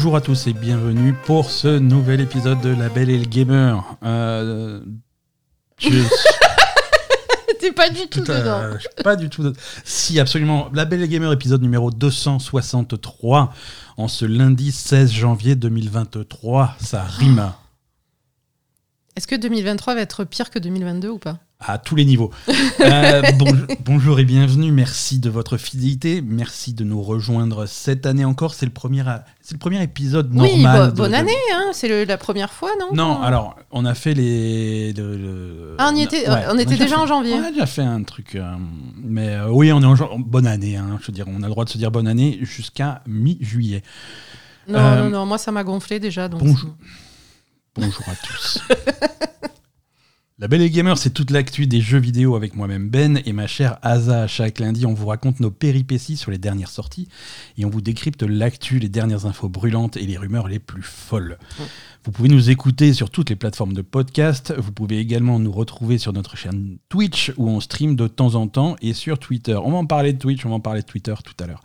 Bonjour à tous et bienvenue pour ce nouvel épisode de La Belle et le Gamer. Euh, je T'es pas du tout Tout à- dedans. je suis pas du tout. dedans. Si, absolument. La Belle et Gamer, épisode numéro 263, en ce lundi 16 janvier 2023. Ça rime Est-ce que 2023 va être pire que 2022 ou pas? À tous les niveaux. Euh, bon- bonjour et bienvenue. Merci de votre fidélité. Merci de nous rejoindre cette année encore. C'est le premier, c'est le premier épisode normal. Oui, bo- de- bonne de- année, hein, c'est la première fois, non? Non, alors, on a fait les. le- le- Ah, on y était- Ouais, on était déjà fait- en janvier. On a déjà fait un truc. euh, mais euh, oui, on est en bonne année. hein, je veux dire, on a le droit de se dire bonne année jusqu'à mi-juillet. Non, non, non, moi ça m'a gonflé déjà. Donc bonjour. Bonjour à tous. La Belle et Gamer, c'est toute l'actu des jeux vidéo avec moi-même Ben et ma chère Asa. Chaque lundi, on vous raconte nos péripéties sur les dernières sorties et on vous décrypte l'actu, les dernières infos brûlantes et les rumeurs les plus folles. Vous pouvez nous écouter sur toutes les plateformes de podcast. Vous pouvez également nous retrouver sur notre chaîne Twitch où on stream de temps en temps et sur Twitter. On va en parler de Twitch, on va en parler de Twitter tout à l'heure.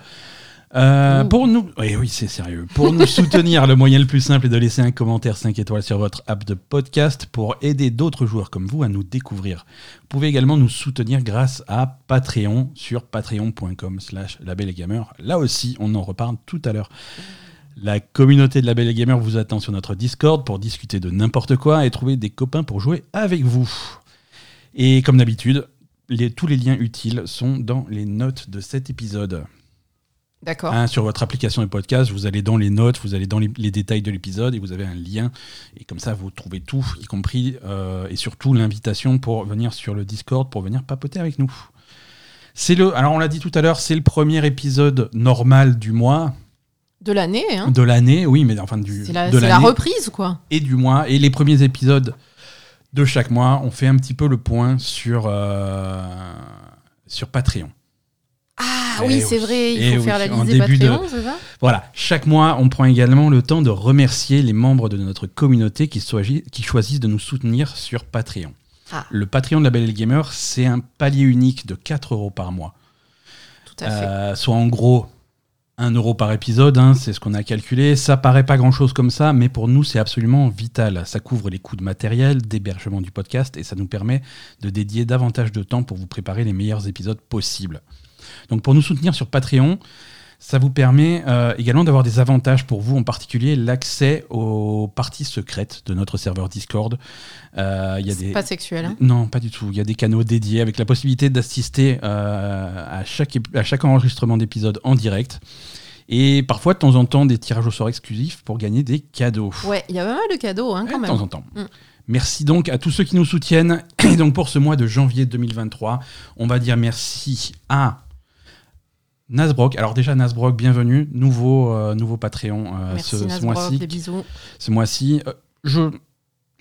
Euh, Ouh. pour nous, oui, oui, c'est sérieux. Pour nous soutenir, le moyen le plus simple est de laisser un commentaire 5 étoiles sur votre app de podcast pour aider d'autres joueurs comme vous à nous découvrir. Vous pouvez également nous soutenir grâce à Patreon sur patreon.com slash labellegamer. Là aussi, on en reparle tout à l'heure. La communauté de la Belle et Gamer vous attend sur notre Discord pour discuter de n'importe quoi et trouver des copains pour jouer avec vous. Et comme d'habitude, les- tous les liens utiles sont dans les notes de cet épisode. D'accord. Hein, sur votre application de podcast, vous allez dans les notes, vous allez dans les, les détails de l'épisode et vous avez un lien. Et comme ça, vous trouvez tout, y compris euh, et surtout l'invitation pour venir sur le Discord, pour venir papoter avec nous. C'est le, alors on l'a dit tout à l'heure, c'est le premier épisode normal du mois, De l'année, hein de l'année, oui, mais enfin du, C'est la, de c'est la reprise, quoi. et du mois. Et les premiers épisodes de chaque mois, on fait un petit peu le point sur, euh, sur Patreon. Ah Eh oui, c'est vrai, il Eh faut oui, faire la liste des début de- Patreons, c'est ça? Voilà, chaque mois, on prend également le temps de remercier les membres de notre communauté qui, soigi- qui choisissent de nous soutenir sur Patreon. Ah. Le Patreon de la Belle et le Gamer, c'est un palier unique de 4 euros par mois. Tout à fait. Euh, soit en gros 1 euro par épisode, hein, c'est ce qu'on a calculé. Ça paraît pas grand chose comme ça, mais pour nous, c'est absolument vital. Ça couvre les coûts de matériel, d'hébergement du podcast et ça nous permet de dédier davantage de temps pour vous préparer les meilleurs épisodes possibles. Donc pour nous soutenir sur Patreon, ça vous permet euh, également d'avoir des avantages pour vous, en particulier l'accès aux parties secrètes de notre serveur Discord. Euh, y a des... pas sexuel. hein. Non, pas du tout. Il y a des canaux dédiés avec la possibilité d'assister euh, à, chaque, à chaque enregistrement d'épisode en direct. Et parfois, de temps en temps, des tirages au sort exclusifs pour gagner des cadeaux. Ouais, il y a pas mal de cadeaux, hein, Ouais, quand de même. temps en temps. Mm. Merci donc à tous ceux qui nous soutiennent. Et donc pour ce mois de janvier 2023, on va dire merci à Nasbrock. Alors déjà Nasbrock, bienvenue, nouveau, euh, nouveau Patreon euh, Merci ce, ce mois-ci ce mois-ci. Euh, je,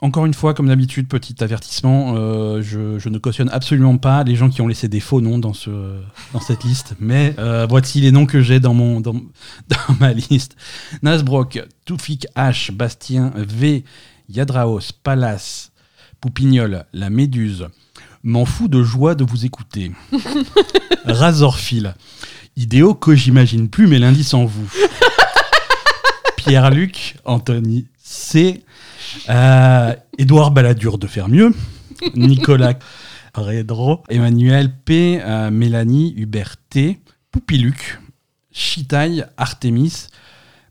encore une fois, comme d'habitude, petit avertissement, euh, je, je ne cautionne absolument pas les gens qui ont laissé des faux noms dans, ce, dans cette liste, mais euh, voici les noms que j'ai dans, mon, dans, dans ma liste. Nasbrock, Toufik H, Bastien V, Yadraos, Palace, Poupignol, La Méduse. M'en fous de joie de vous écouter. Razorfil. Idéo que j'imagine plus mes lundis sans vous. Pierre-Luc, Anthony C, euh, Édouard Balladur de faire mieux, Nicolas Redro, Emmanuel P, euh, Mélanie, Hubert T, Poupiluc, Chitaille, Artemis,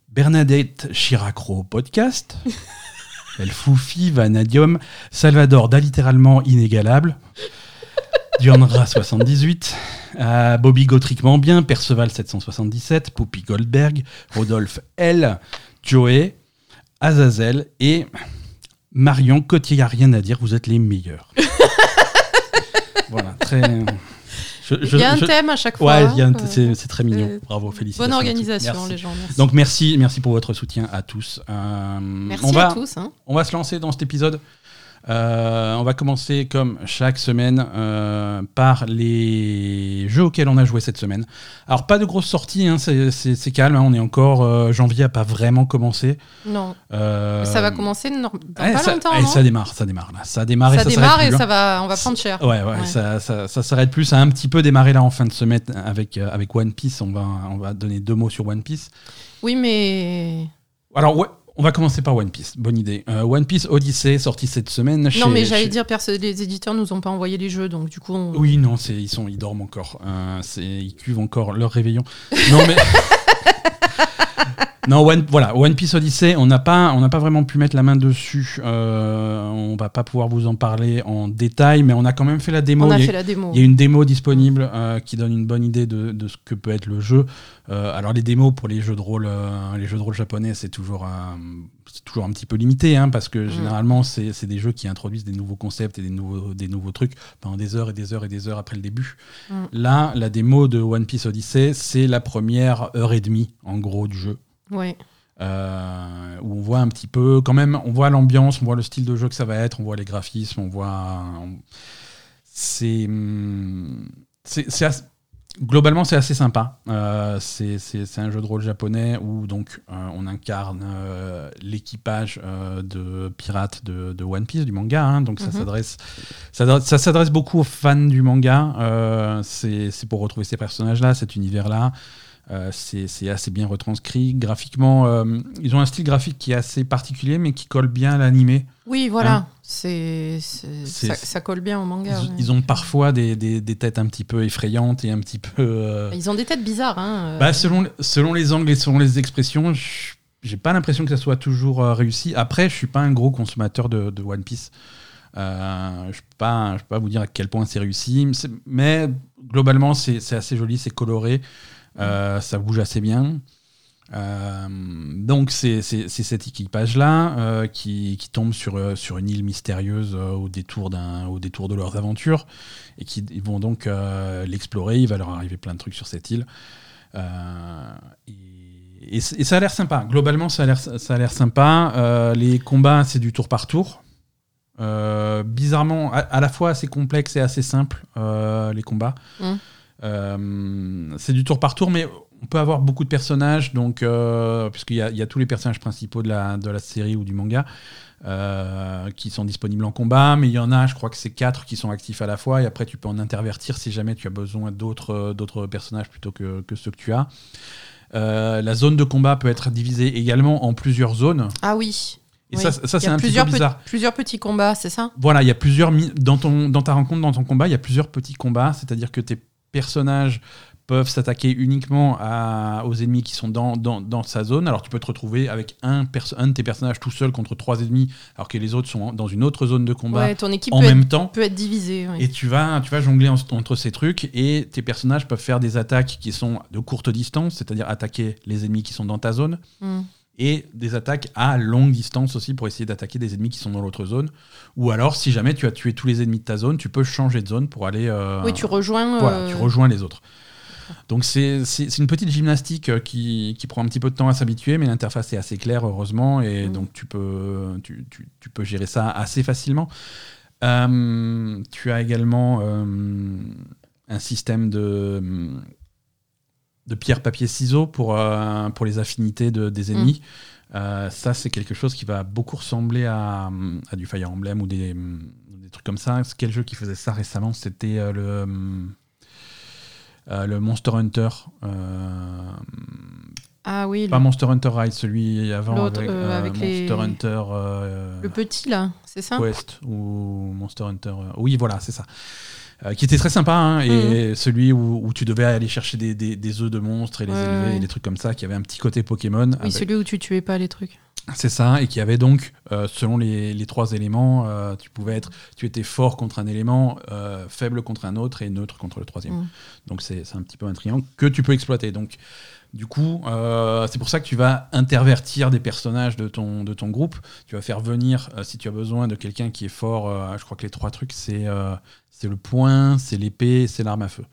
Bernadette Chiracro podcast, El Foufi, Vanadium, Salvador d'alittéralement inégalable, Dionra 78, euh, Bobby Gautriquement bien, Perceval 777, Poupy Goldberg, Rodolphe L, Joey, Azazel et Marion Cotier, y a rien à dire, vous êtes les meilleurs. voilà, très. je- je- Il y a un je- thème à chaque fois. Ouais, hein. c'est c'est très mignon. Euh, Bravo, félicitations. Bonne organisation, Merci. les gens. Merci, Donc merci, merci pour votre soutien à tous. Euh, Merci on va, à tous. hein. on va se lancer dans cet épisode. Euh, on va commencer comme chaque semaine euh, par les jeux auxquels on a joué cette semaine. Alors pas de grosses sorties, hein, c'est- calme, hein, on est encore euh, janvier a pas vraiment commencé. Non, ça va commencer dans ouais, pas ça, longtemps. ouais, non ça démarre, ça démarre là. Ça démarre et ça ça démarre et plus, ça hein. va, on va prendre cher. Ouais, ouais, Ouais. ça, ça, ça s'arrête plus. Ça a un petit peu démarré là en fin de semaine avec, avec One Piece. On va, on va donner deux mots sur One Piece. Oui, mais Alors, ouais, on va commencer par One Piece. Bonne idée. Euh, One Piece Odyssey, sorti cette semaine. Non, chez- mais j'allais chez- dire, les éditeurs nous ont pas envoyé les jeux, donc du coup, on- Oui, non, ils sont, ils dorment encore. Euh, ils cuvent encore leur réveillon. Non, mais. non, One, voilà, One Piece Odyssey, on n'a pas, on n'a pas vraiment pu mettre la main dessus. Euh, on va pas pouvoir vous en parler en détail, mais on a quand même fait la démo. on a Il y a- fait la démo. Il y a une démo disponible euh, qui donne une bonne idée de, de ce que peut être le jeu. Euh, alors les démos pour les jeux de rôle, euh, les jeux de rôle japonais, c'est toujours, un- c'est toujours un petit peu limité, hein, parce que généralement c'est c'est des jeux qui introduisent des nouveaux concepts et des nouveaux, des nouveaux trucs pendant des heures et des heures et des heures après le début. Mm. Là, la démo de One Piece Odyssey, c'est la première heure et demie en gros du jeu. Ouais. Euh, où on voit un petit peu, quand même, on voit l'ambiance, on voit le style de jeu que ça va être, on voit les graphismes, on voit. on- C'est. assez- Globalement, c'est assez sympa. Euh, c'est un jeu de rôle japonais où donc euh, on incarne euh, l'équipage de pirates de, de One Piece, du manga. hein. donc ça Mhm. s'adresse ça, ça s'adresse beaucoup aux fans du manga. C'est c'est pour retrouver ces personnages-là, cet univers-là. Euh, c'est assez bien retranscrit. Graphiquement, euh, ils ont un style graphique qui est assez particulier, mais qui colle bien à l'animé. Oui, voilà. Hein c'est ça, ça colle bien au manga. Ils, ouais. ils ont parfois des, des- des têtes un petit peu effrayantes et un petit peu. euh, Ils ont des têtes bizarres. Hein. euh. bah, selon, selon les angles et selon les expressions, j'ai pas l'impression que ça soit toujours euh, réussi. Après, je suis pas un gros consommateur de, de One Piece. Je je peux pas vous dire à quel point c'est réussi, mais globalement, c'est assez joli, c'est coloré, ça bouge assez bien. Euh, donc c'est cet équipage-là euh, qui, tombe sur, euh, une île mystérieuse euh, au, détour de leurs aventures et qui vont donc euh, l'explorer. Il va leur arriver plein de trucs sur cette île. Euh, et, ça a l'air sympa. Globalement, ça a l'air sympa. Euh, les combats, c'est du tour par tour. Euh, bizarrement, à, la fois assez complexe et assez simple, euh, les combats. Mm. Euh, c'est du tour par tour, mais on peut avoir beaucoup de personnages, donc, euh, puisqu'il y, a- il y a tous les personnages principaux de la, de la série ou du manga euh, qui sont disponibles en combat, mais il y en a, je crois que c'est quatre qui sont actifs à la fois, et après tu peux en intervertir si jamais tu as besoin d'autres d'autres personnages plutôt que, que ceux que tu as. La zone de combat peut être divisée également en plusieurs zones, Ah oui. et Oui. ça, ça c'est un petit peu bizarre. plusieurs petits combats, c'est ça? Voilà, il y a plusieurs dans ton dans ta rencontre, dans ton combat, il y a plusieurs petits combats, c'est-à-dire que tes personnages peuvent s'attaquer uniquement à- aux ennemis qui sont dans, dans, dans sa zone. Alors tu peux te retrouver avec un, un de tes personnages tout seul contre trois ennemis, alors que les autres sont dans une autre zone de combat Ouais, ton équipe en peut, même être, temps. peut être divisée. ouais. Et tu vas, tu vas jongler en- entre ces trucs et tes personnages peuvent faire des attaques qui sont de courte distance, c'est-à-dire attaquer les ennemis qui sont dans ta zone, Mm. Et des attaques à longue distance aussi pour essayer d'attaquer des ennemis qui sont dans l'autre zone. Ou alors, si jamais tu as tué tous les ennemis de ta zone, tu peux changer de zone pour aller. euh, Oui, tu rejoins. voilà, euh, tu rejoins les autres. Donc c'est une petite gymnastique euh, qui, qui prend un petit peu de temps à s'habituer, mais l'interface est assez claire, heureusement, et Mm. donc tu peux, tu, tu- tu peux gérer ça assez facilement. Euh, tu as également euh, un système de, de pierre, papier, ciseaux pour, euh, pour les affinités de, des ennemis. Euh, ça, c'est quelque chose qui va beaucoup ressembler à, à du Fire Emblem ou des, des trucs comme ça. Quel jeu qui faisait ça récemment C'était euh, le, le Monster Hunter. Ah oui, pas le, Monster Hunter Rise, celui avant avec, avec Monster les- Hunter euh, le petit là, c'est ça? Quest ou Monster Hunter. Oui, voilà, c'est ça. Euh, qui était très sympa, hein, et celui où, où tu devais aller chercher des, des, des œufs de monstres et les Ouais, élever, ouais. et des trucs comme ça, qui avait un petit côté Pokémon. Oui, avec- celui où tu tuais pas les trucs. C'est ça, et qui avait donc, euh, selon les, les trois éléments, euh, tu pouvais être, tu étais fort contre un élément, euh, faible contre un autre et neutre contre le troisième. Mm. Donc c'est c'est un petit peu un triangle que tu peux exploiter. Donc du coup, euh, c'est pour ça que tu vas intervertir des personnages de ton, de ton groupe. Tu vas faire venir, euh, si tu as besoin de quelqu'un qui est fort, euh, je crois que les trois trucs, c'est euh, c'est le poing, c'est l'épée, c'est l'arme à feu.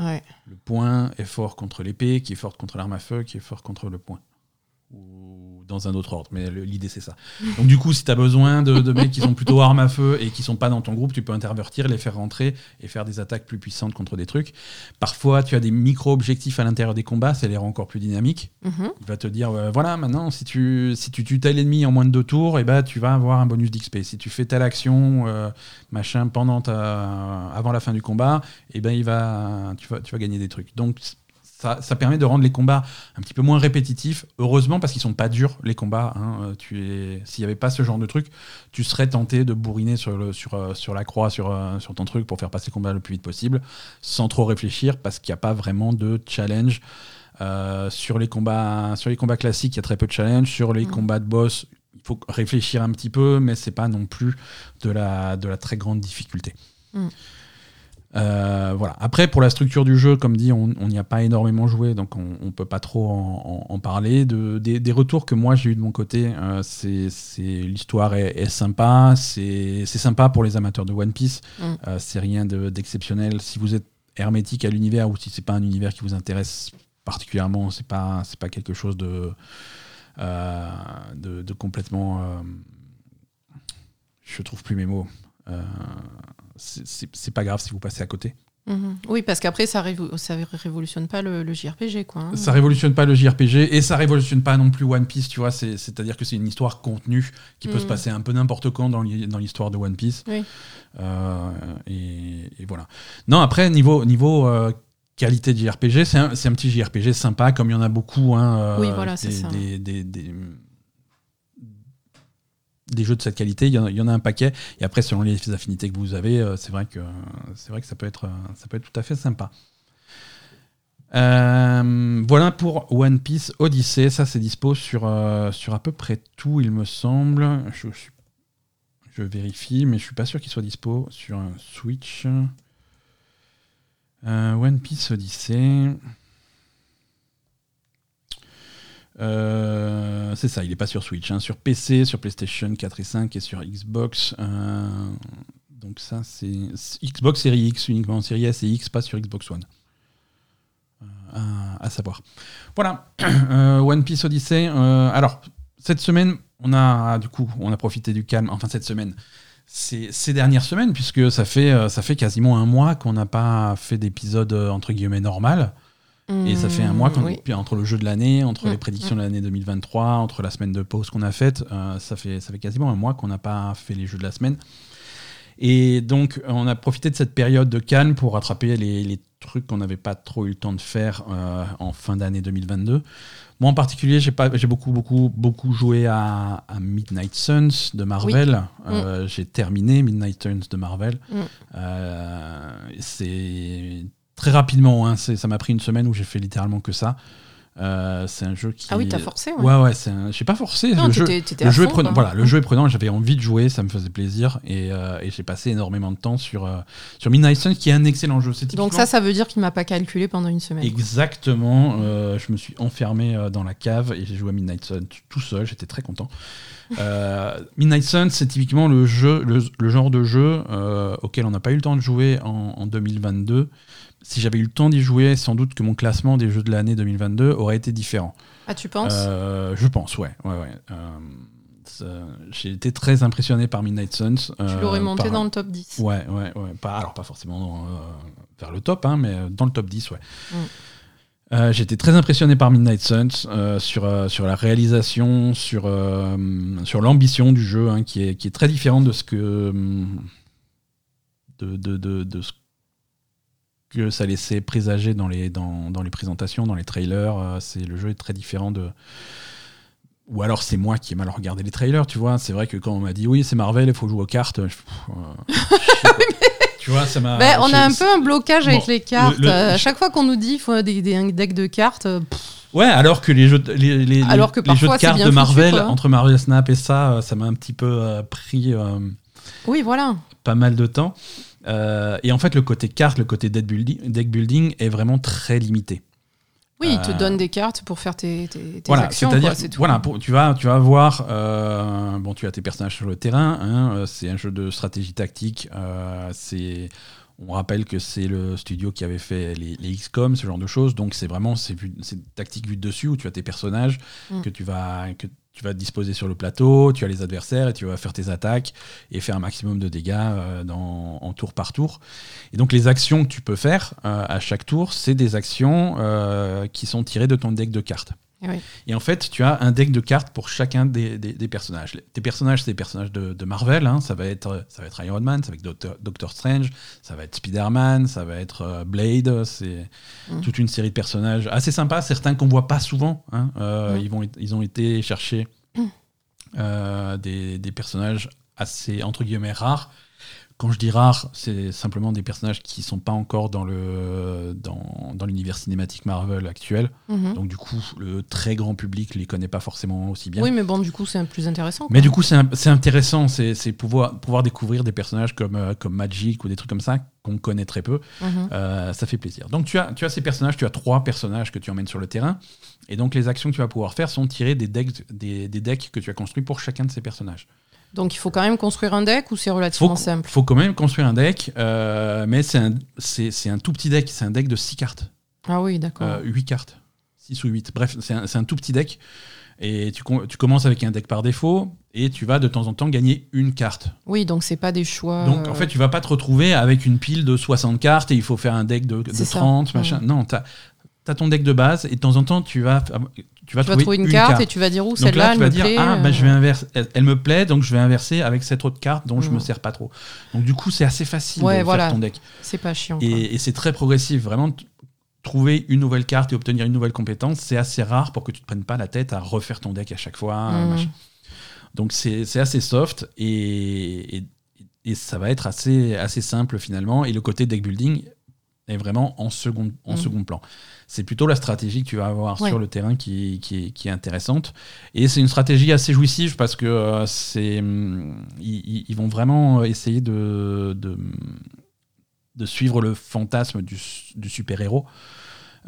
Ouais. Le poing est fort contre l'épée, qui est forte contre l'arme à feu, qui est fort contre le poing. Ou dans un autre ordre, mais l'idée c'est ça. Donc du coup, si tu as besoin de, de mecs qui sont plutôt armes à feu et qui sont pas dans ton groupe, tu peux intervertir, les faire rentrer et faire des attaques plus puissantes contre des trucs. Parfois, tu as des micro-objectifs à l'intérieur des combats, ça les rend encore plus dynamiques. Mhm. Il va te dire, euh, voilà, maintenant, si tu, si tu tues tel ennemi en moins de deux tours, et ben, tu vas avoir un bonus d'XP. Si tu fais telle action, euh, machin, pendant ta, avant la fin du combat, et ben, il va, tu, vas, tu vas gagner des trucs. Donc, ça, ça permet de rendre les combats un petit peu moins répétitifs. Heureusement, parce qu'ils sont pas durs, les combats. hein. Euh, Tu es... S'il n'y avait pas ce genre de truc, tu serais tenté de bourriner sur, le, sur, euh, sur la croix, sur, euh, sur ton truc, pour faire passer le combat le plus vite possible, sans trop réfléchir, parce qu'il n'y a pas vraiment de challenge. Euh, sur, les combats, sur les combats classiques, il y a très peu de challenge. Sur les Mhm. combats de boss, il faut réfléchir un petit peu, mais c'est pas non plus de la, de la très grande difficulté. Mhm. Euh, voilà. Après, pour la structure du jeu, comme dit, on n'y a pas énormément joué, donc on ne peut pas trop en, en- en parler. De, des, des retours que moi j'ai eu de mon côté, euh, c'est l'histoire est, est sympa, c'est sympa pour les amateurs de One Piece. Mm. Euh, c'est rien de- d'exceptionnel. si vous êtes hermétique à l'univers ou si c'est pas un univers qui vous intéresse particulièrement, c'est pas c'est pas quelque chose de de, de complètement. je trouve plus mes mots. Euh, c'est- pas grave si vous passez à côté. Mhm. Oui, parce qu'après, ça, révo- ça révolutionne pas le, le JRPG, quoi. hein. Ça révolutionne pas le JRPG et ça révolutionne pas non plus One Piece, tu vois. c'est- C'est-à-dire que c'est une histoire contenue qui peut se passer un peu n'importe quand dans l'hi- dans l'histoire de One Piece. Oui. Euh, et, et voilà. Non, après, niveau, niveau euh, qualité de JRPG, c'est un, un petit JRPG sympa, comme il y en a beaucoup. hein, euh, Oui, voilà, c'est ça. Des, des- des- des jeux de cette qualité, il y, en a, un paquet. Et après, selon les affinités que vous avez, euh, c'est vrai que c'est vrai que ça peut être, euh, ça peut tout à fait sympa. Euh, voilà pour One Piece Odyssey. Ça, c'est dispo sur, à peu près tout, il me semble. Je, vérifie, mais je suis pas sûr qu'il soit dispo sur un Switch. One Piece Odyssey. Euh, c'est ça, il est pas sur Switch, hein, sur PC, sur PlayStation 4 et 5 et sur Xbox. Euh, donc ça, c'est Xbox Series X uniquement, Series S et X, pas sur Xbox One. Euh, à, savoir. Voilà, One Piece Odyssey. alors, cette semaine, on a du coup, on a profité du calme. Enfin, cette semaine, c'est ces dernières semaines, puisque ça fait, ça fait quasiment un mois qu'on n'a pas fait d'épisode entre guillemets normal. Et ça fait un mois qu'on Mm, oui. puis entre le jeu de l'année, entre Mm, les prédictions de l'année 2023, entre la semaine de pause qu'on a faite, euh, ça, fait, ça fait quasiment un mois qu'on n'a pas fait les jeux de la semaine. Et donc, on a profité de cette période de calme pour rattraper les, les trucs qu'on n'avait pas trop eu le temps de faire euh, en fin d'année 2022. Moi, en particulier, j'ai beaucoup, beaucoup, beaucoup joué à, à Midnight Suns de Marvel. Euh, J'ai terminé Midnight Suns de Marvel. Mm. Euh, C'est très rapidement, hein, ça m'a pris une semaine où j'ai fait littéralement que ça. Euh, c'est un jeu qui. Ah oui, t'as forcé, ouais. Ouais, ouais, c'est un- j'ai pas forcé. Non, le jeu, le jeu est fond, prenant. Voilà, le jeu est prenant. J'avais envie de jouer, ça me faisait plaisir, et, euh, et j'ai passé énormément de temps sur euh, sur Midnight Suns, qui est un excellent jeu. C'est Donc typiquement- ça, ça veut dire qu'il m'a pas calculé pendant une semaine. Exactement. je me suis enfermé dans la cave et j'ai joué à Midnight Sun tout seul. J'étais très content. Midnight Sun, c'est typiquement le jeu, le, le genre de jeu auquel on n'a pas eu le temps de jouer en, en 2022. Si j'avais eu le temps d'y jouer, sans doute que mon classement des jeux de l'année 2022 aurait été différent. Ah, tu penses? Euh, je pense, ouais. ouais, ouais. Euh, j'ai été très impressionné par Midnight Suns. Tu euh, l'aurais monté par- dans le top 10. Ouais, ouais, ouais. Pas, alors pas forcément dans, vers le top, hein, mais dans le top 10, ouais. Mm. Euh, J'étais très impressionné par Midnight Suns euh, sur, euh, sur la réalisation, sur, sur l'ambition du jeu, hein, qui, est, qui est très différent de ce que de, de, de, de ce que ça laissait présager dans les, dans, dans les présentations, dans les trailers. Euh, c'est le jeu est très différent de ou alors c'est moi qui ai mal regardé les trailers, tu vois. C'est vrai que quand on m'a dit oui, c'est Marvel, il faut jouer aux cartes, je- euh, tu vois, ça m'a. Ben, on a un peu un blocage avec les cartes. le- le- Euh, à chaque fois qu'on nous dit qu'il faut des, des, un deck de cartes, pff, Ouais, alors que les jeux de, les, les- Alors que les jeux de cartes de Marvel, entre Marvel Snap et ça, ça m'a un petit peu euh, pris euh, oui, voilà. pas mal de temps. Euh, et en fait, le côté carte, le côté deck building, deck building est vraiment très limité. Oui, ils te Euh, donnent des cartes pour faire tes, tes, tes Voilà, actions. c'est-à-dire, voilà, pour- tu vas, tu vas voir, euh, bon, tu as tes personnages sur le terrain. hein, c'est un jeu de stratégie tactique. euh, c'est, on rappelle que c'est le studio qui avait fait les, les XCOM, ce genre de choses. Donc c'est vraiment, c'est, tactique vue de dessus où tu as tes personnages Mm. que tu vas, que tu vas disposer sur le plateau. Tu as les adversaires et tu vas faire tes attaques et faire un maximum de dégâts euh, en tour par tour. Et donc les actions que tu peux faire euh, à chaque tour, c'est des actions euh, qui sont tirées de ton deck de cartes. Et oui. Et en fait, tu as un deck de cartes pour chacun des, des- des personnages. Tes personnages, c'est des personnages de, de Marvel. hein. Ça, va être, ça va être Iron Man, ça va être Doctor, Doctor Strange, ça va être Spider-Man, ça va être euh, Blade. C'est Mm. toute une série de personnages assez sympas, certains qu'on voit pas souvent. hein. Euh, Mm. ils, vont, ils ont été chercher euh, des, des personnages assez, entre guillemets, rares. Quand je dis rares, c'est simplement des personnages qui sont pas encore dans le dans, dans l'univers cinématique Marvel actuel. Mhm. Donc du coup, le très grand public les connaît pas forcément aussi bien. Oui, mais bon, du coup, c'est un plus intéressant. Mais quoi. du coup, c'est intéressant, c'est c'est pouvoir, pouvoir découvrir des personnages comme, euh, comme Magic ou des trucs comme ça qu'on connaît très peu. Mhm. Euh, ça fait plaisir. Donc tu as, tu as ces personnages, tu as trois personnages que tu emmènes sur le terrain. Et donc les actions que tu vas pouvoir faire sont tirées des decks, des, des decks que tu as construits pour chacun de ces personnages. Donc, il faut quand même construire un deck ou c'est Il faut, relativement simple faut quand même construire un deck, euh, mais c'est un, c'est- c'est un tout petit deck, c'est un deck de 6 cartes. Ah oui, d'accord. Euh, 8 cartes. 6 ou 8. Bref, c'est un, c'est un tout petit deck. Et tu, com- tu commences avec un deck par défaut et tu vas de temps en temps gagner une carte. Oui, donc c'est pas des choix. Donc en euh, fait, tu vas pas te retrouver avec une pile de 60 cartes et il faut faire un deck de, de C'est ça. 30, machin. Non, tu as, ton deck de base et de temps en temps, tu vas, tu vas, tu vas trouver, une, carte, et tu vas dire où celle-là, là, elle vas me dire plaît. ah euh, bah, je vais inverser, elle, elle me plaît donc je vais inverser avec cette autre carte dont je me Mm. sers pas trop. Donc du coup, c'est assez facile Ouais, de voilà. faire ton deck. C'est pas chiant. Et, et c'est très progressif. Vraiment, trouver une nouvelle carte et obtenir une nouvelle compétence, c'est assez rare pour que tu te prennes pas la tête à refaire ton deck à chaque fois. Mm. Donc c'est c'est assez soft et, et, et ça va être assez, assez simple finalement. Et le côté deck building est vraiment en second, en Mm. second plan. C'est plutôt la stratégie que tu vas avoir Ouais. sur le terrain qui, qui, est, qui est intéressante. Et c'est une stratégie assez jouissive parce que euh, c'est ils- ils vont vraiment essayer de, de, de suivre le fantasme du, du super-héros.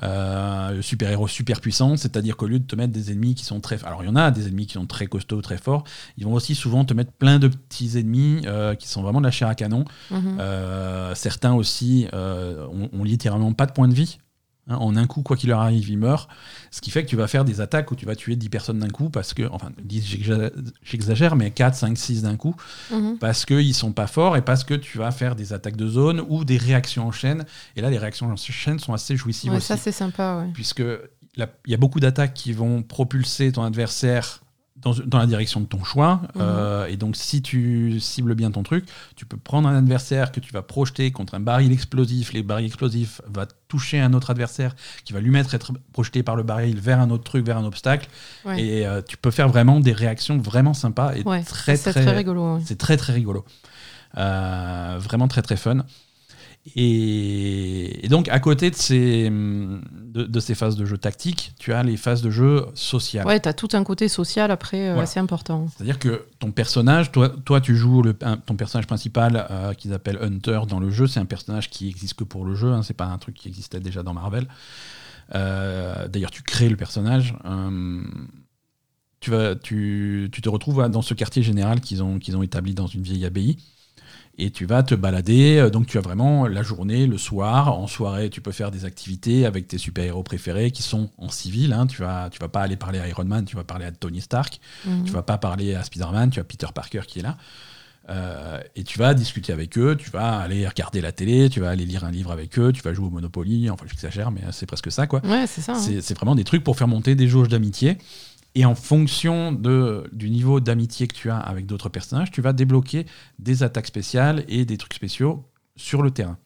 Euh, super-héros super puissant, c'est-à-dire qu'au lieu de te mettre des ennemis qui sont très... Alors il y en a des ennemis qui sont très costauds, très forts, ils vont aussi souvent te mettre plein de petits ennemis euh, qui sont vraiment de la chair à canon. Mhm. Euh, certains aussi ont, ont littéralement pas de points de vie. Hein, en un coup, quoi qu'il leur arrive, ils meurent. Ce qui fait que tu vas faire des attaques où tu vas tuer 10 personnes d'un coup, parce que, enfin, 10, j'exa- j'exagère, mais 4, 5, 6 d'un coup, Mhm. parce qu'ils sont pas forts et parce que tu vas faire des attaques de zone ou des réactions en chaîne. Et là, les réactions en chaîne sont assez jouissives Ouais, aussi ça, c'est sympa, ouais. puisque il y a beaucoup d'attaques qui vont propulser ton adversaire dans, dans la direction de ton choix. Mhm. Euh, et donc, si tu cibles bien ton truc, tu peux prendre un adversaire que tu vas projeter contre un baril explosif. Les barils explosifs va toucher un autre adversaire qui va lui mettre être projeté par le baril vers un autre truc, vers un obstacle. Ouais. Et euh, tu peux faire vraiment des réactions vraiment sympas et Ouais, très, c'est très, très rigolo. ouais. c'est très très rigolo. Euh, vraiment très très fun. Et, et donc, à côté de ces, de, de ces phases de jeu tactique, tu as les phases de jeu sociales. Ouais, t'as tout un côté social après, euh, Voilà. assez important. C'est-à-dire que ton personnage, toi, toi tu joues le, un- ton personnage principal euh, qu'ils appellent Hunter dans le jeu. C'est un personnage qui existe que pour le jeu. Hein, c'est pas un truc qui existait déjà dans Marvel. Euh, D'ailleurs, tu crées le personnage. Euh, tu, vas, tu, tu te retrouves dans ce quartier général qu'ils ont, qu'ils ont établi dans une vieille abbaye. Et tu vas te balader, euh, donc tu as vraiment la journée, le soir. En soirée, tu peux faire des activités avec tes super-héros préférés qui sont en civil. hein. Tu vas, tu vas pas aller parler à Iron Man, tu vas parler à Tony Stark. Mhm. Tu vas pas parler à Spider-Man, tu as Peter Parker qui est là. Euh, et tu vas discuter avec eux, tu vas aller regarder la télé, tu vas aller lire un livre avec eux, tu vas jouer au Monopoly, enfin j'exagère, mais c'est presque ça quoi. Ouais, c'est ça. hein. C'est c'est vraiment des trucs pour faire monter des jauges d'amitié. Et en fonction de, du niveau d'amitié que tu as avec d'autres personnages, tu vas débloquer des attaques spéciales et des trucs spéciaux sur le terrain.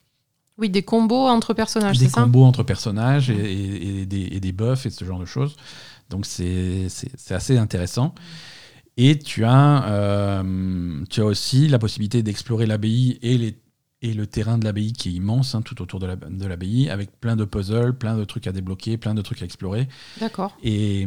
Oui, des combos entre personnages, des c'est ça combos entre personnages et, et- et des, et des buffs et ce genre de choses. Donc c'est assez intéressant. Et tu as, euh, tu as aussi la possibilité d'explorer l'abbaye et, les- et le terrain de l'abbaye qui est immense hein, tout autour de la- de l'abbaye, avec plein de puzzles, plein de trucs à débloquer, plein de trucs à explorer. D'accord. Et,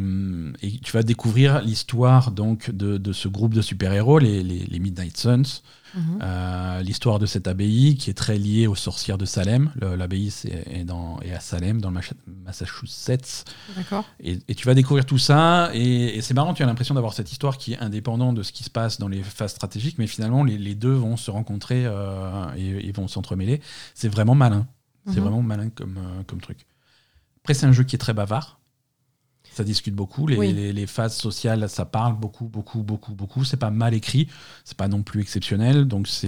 et tu vas découvrir l'histoire donc de, de ce groupe de super-héros, les, les- les Midnight Suns, Mhm. euh, l'histoire de cette abbaye qui est très liée aux sorcières de Salem. Le- L'abbaye est, à Salem, dans le Massachusetts. D'accord. Et, et tu vas découvrir tout ça. Et, et c'est marrant, tu as l'impression d'avoir cette histoire qui est indépendante de ce qui se passe dans les phases stratégiques, mais finalement, les, les deux vont se rencontrer euh, et, et vont s'entremêler. C'est vraiment malin. C'est Mhm. vraiment malin comme, euh, comme truc. Après, c'est un jeu qui est très bavard. Ça discute beaucoup. Les, Oui. les- les phases sociales, ça parle beaucoup, beaucoup, beaucoup, beaucoup. C'est pas mal écrit. C'est pas non plus exceptionnel. Donc, c'est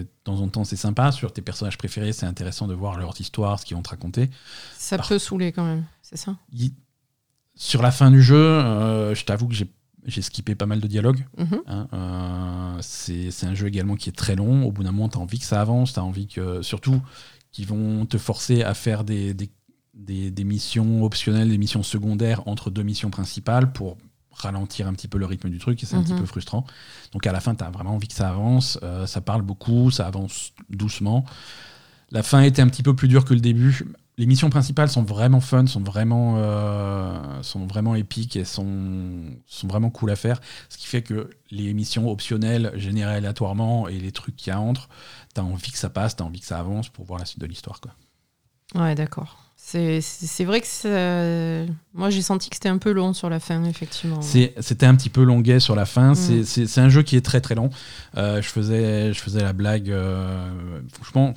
de temps en temps, c'est sympa. Sur tes personnages préférés, c'est intéressant de voir leurs histoires, ce qu'ils vont te raconter. Ça Par- peut saouler quand même, c'est ça? Sur la fin du jeu, euh, je t'avoue que j'ai j'ai skippé pas mal de dialogues. Mhm. hein. Euh, c'est c'est un jeu également qui est très long. Au bout d'un moment, tu as envie que ça avance. Tu as envie que, surtout, qu'ils vont te forcer à faire des, des, des- des missions optionnelles, des missions secondaires entre deux missions principales pour ralentir un petit peu le rythme du truc et c'est un Mhm. petit peu frustrant. Donc à la fin, tu as vraiment envie que ça avance. Euh, ça parle beaucoup, ça avance doucement. La fin était un petit peu plus dure que le début. Les missions principales sont vraiment fun, sont vraiment, euh, sont vraiment épiques et sont, sont vraiment cool à faire. Ce qui fait que les missions optionnelles générées aléatoirement et les trucs qui y a entre, t'as envie que ça passe, t'as envie que ça avance pour voir la suite de l'histoire. quoi. Ouais, d'accord. C'est vrai que ça- moi j'ai senti que c'était un peu long sur la fin, effectivement. C'était un petit peu longuet sur la fin. Mm. C'est un jeu qui est très très long. Euh, je, faisais, je faisais la blague. euh, franchement,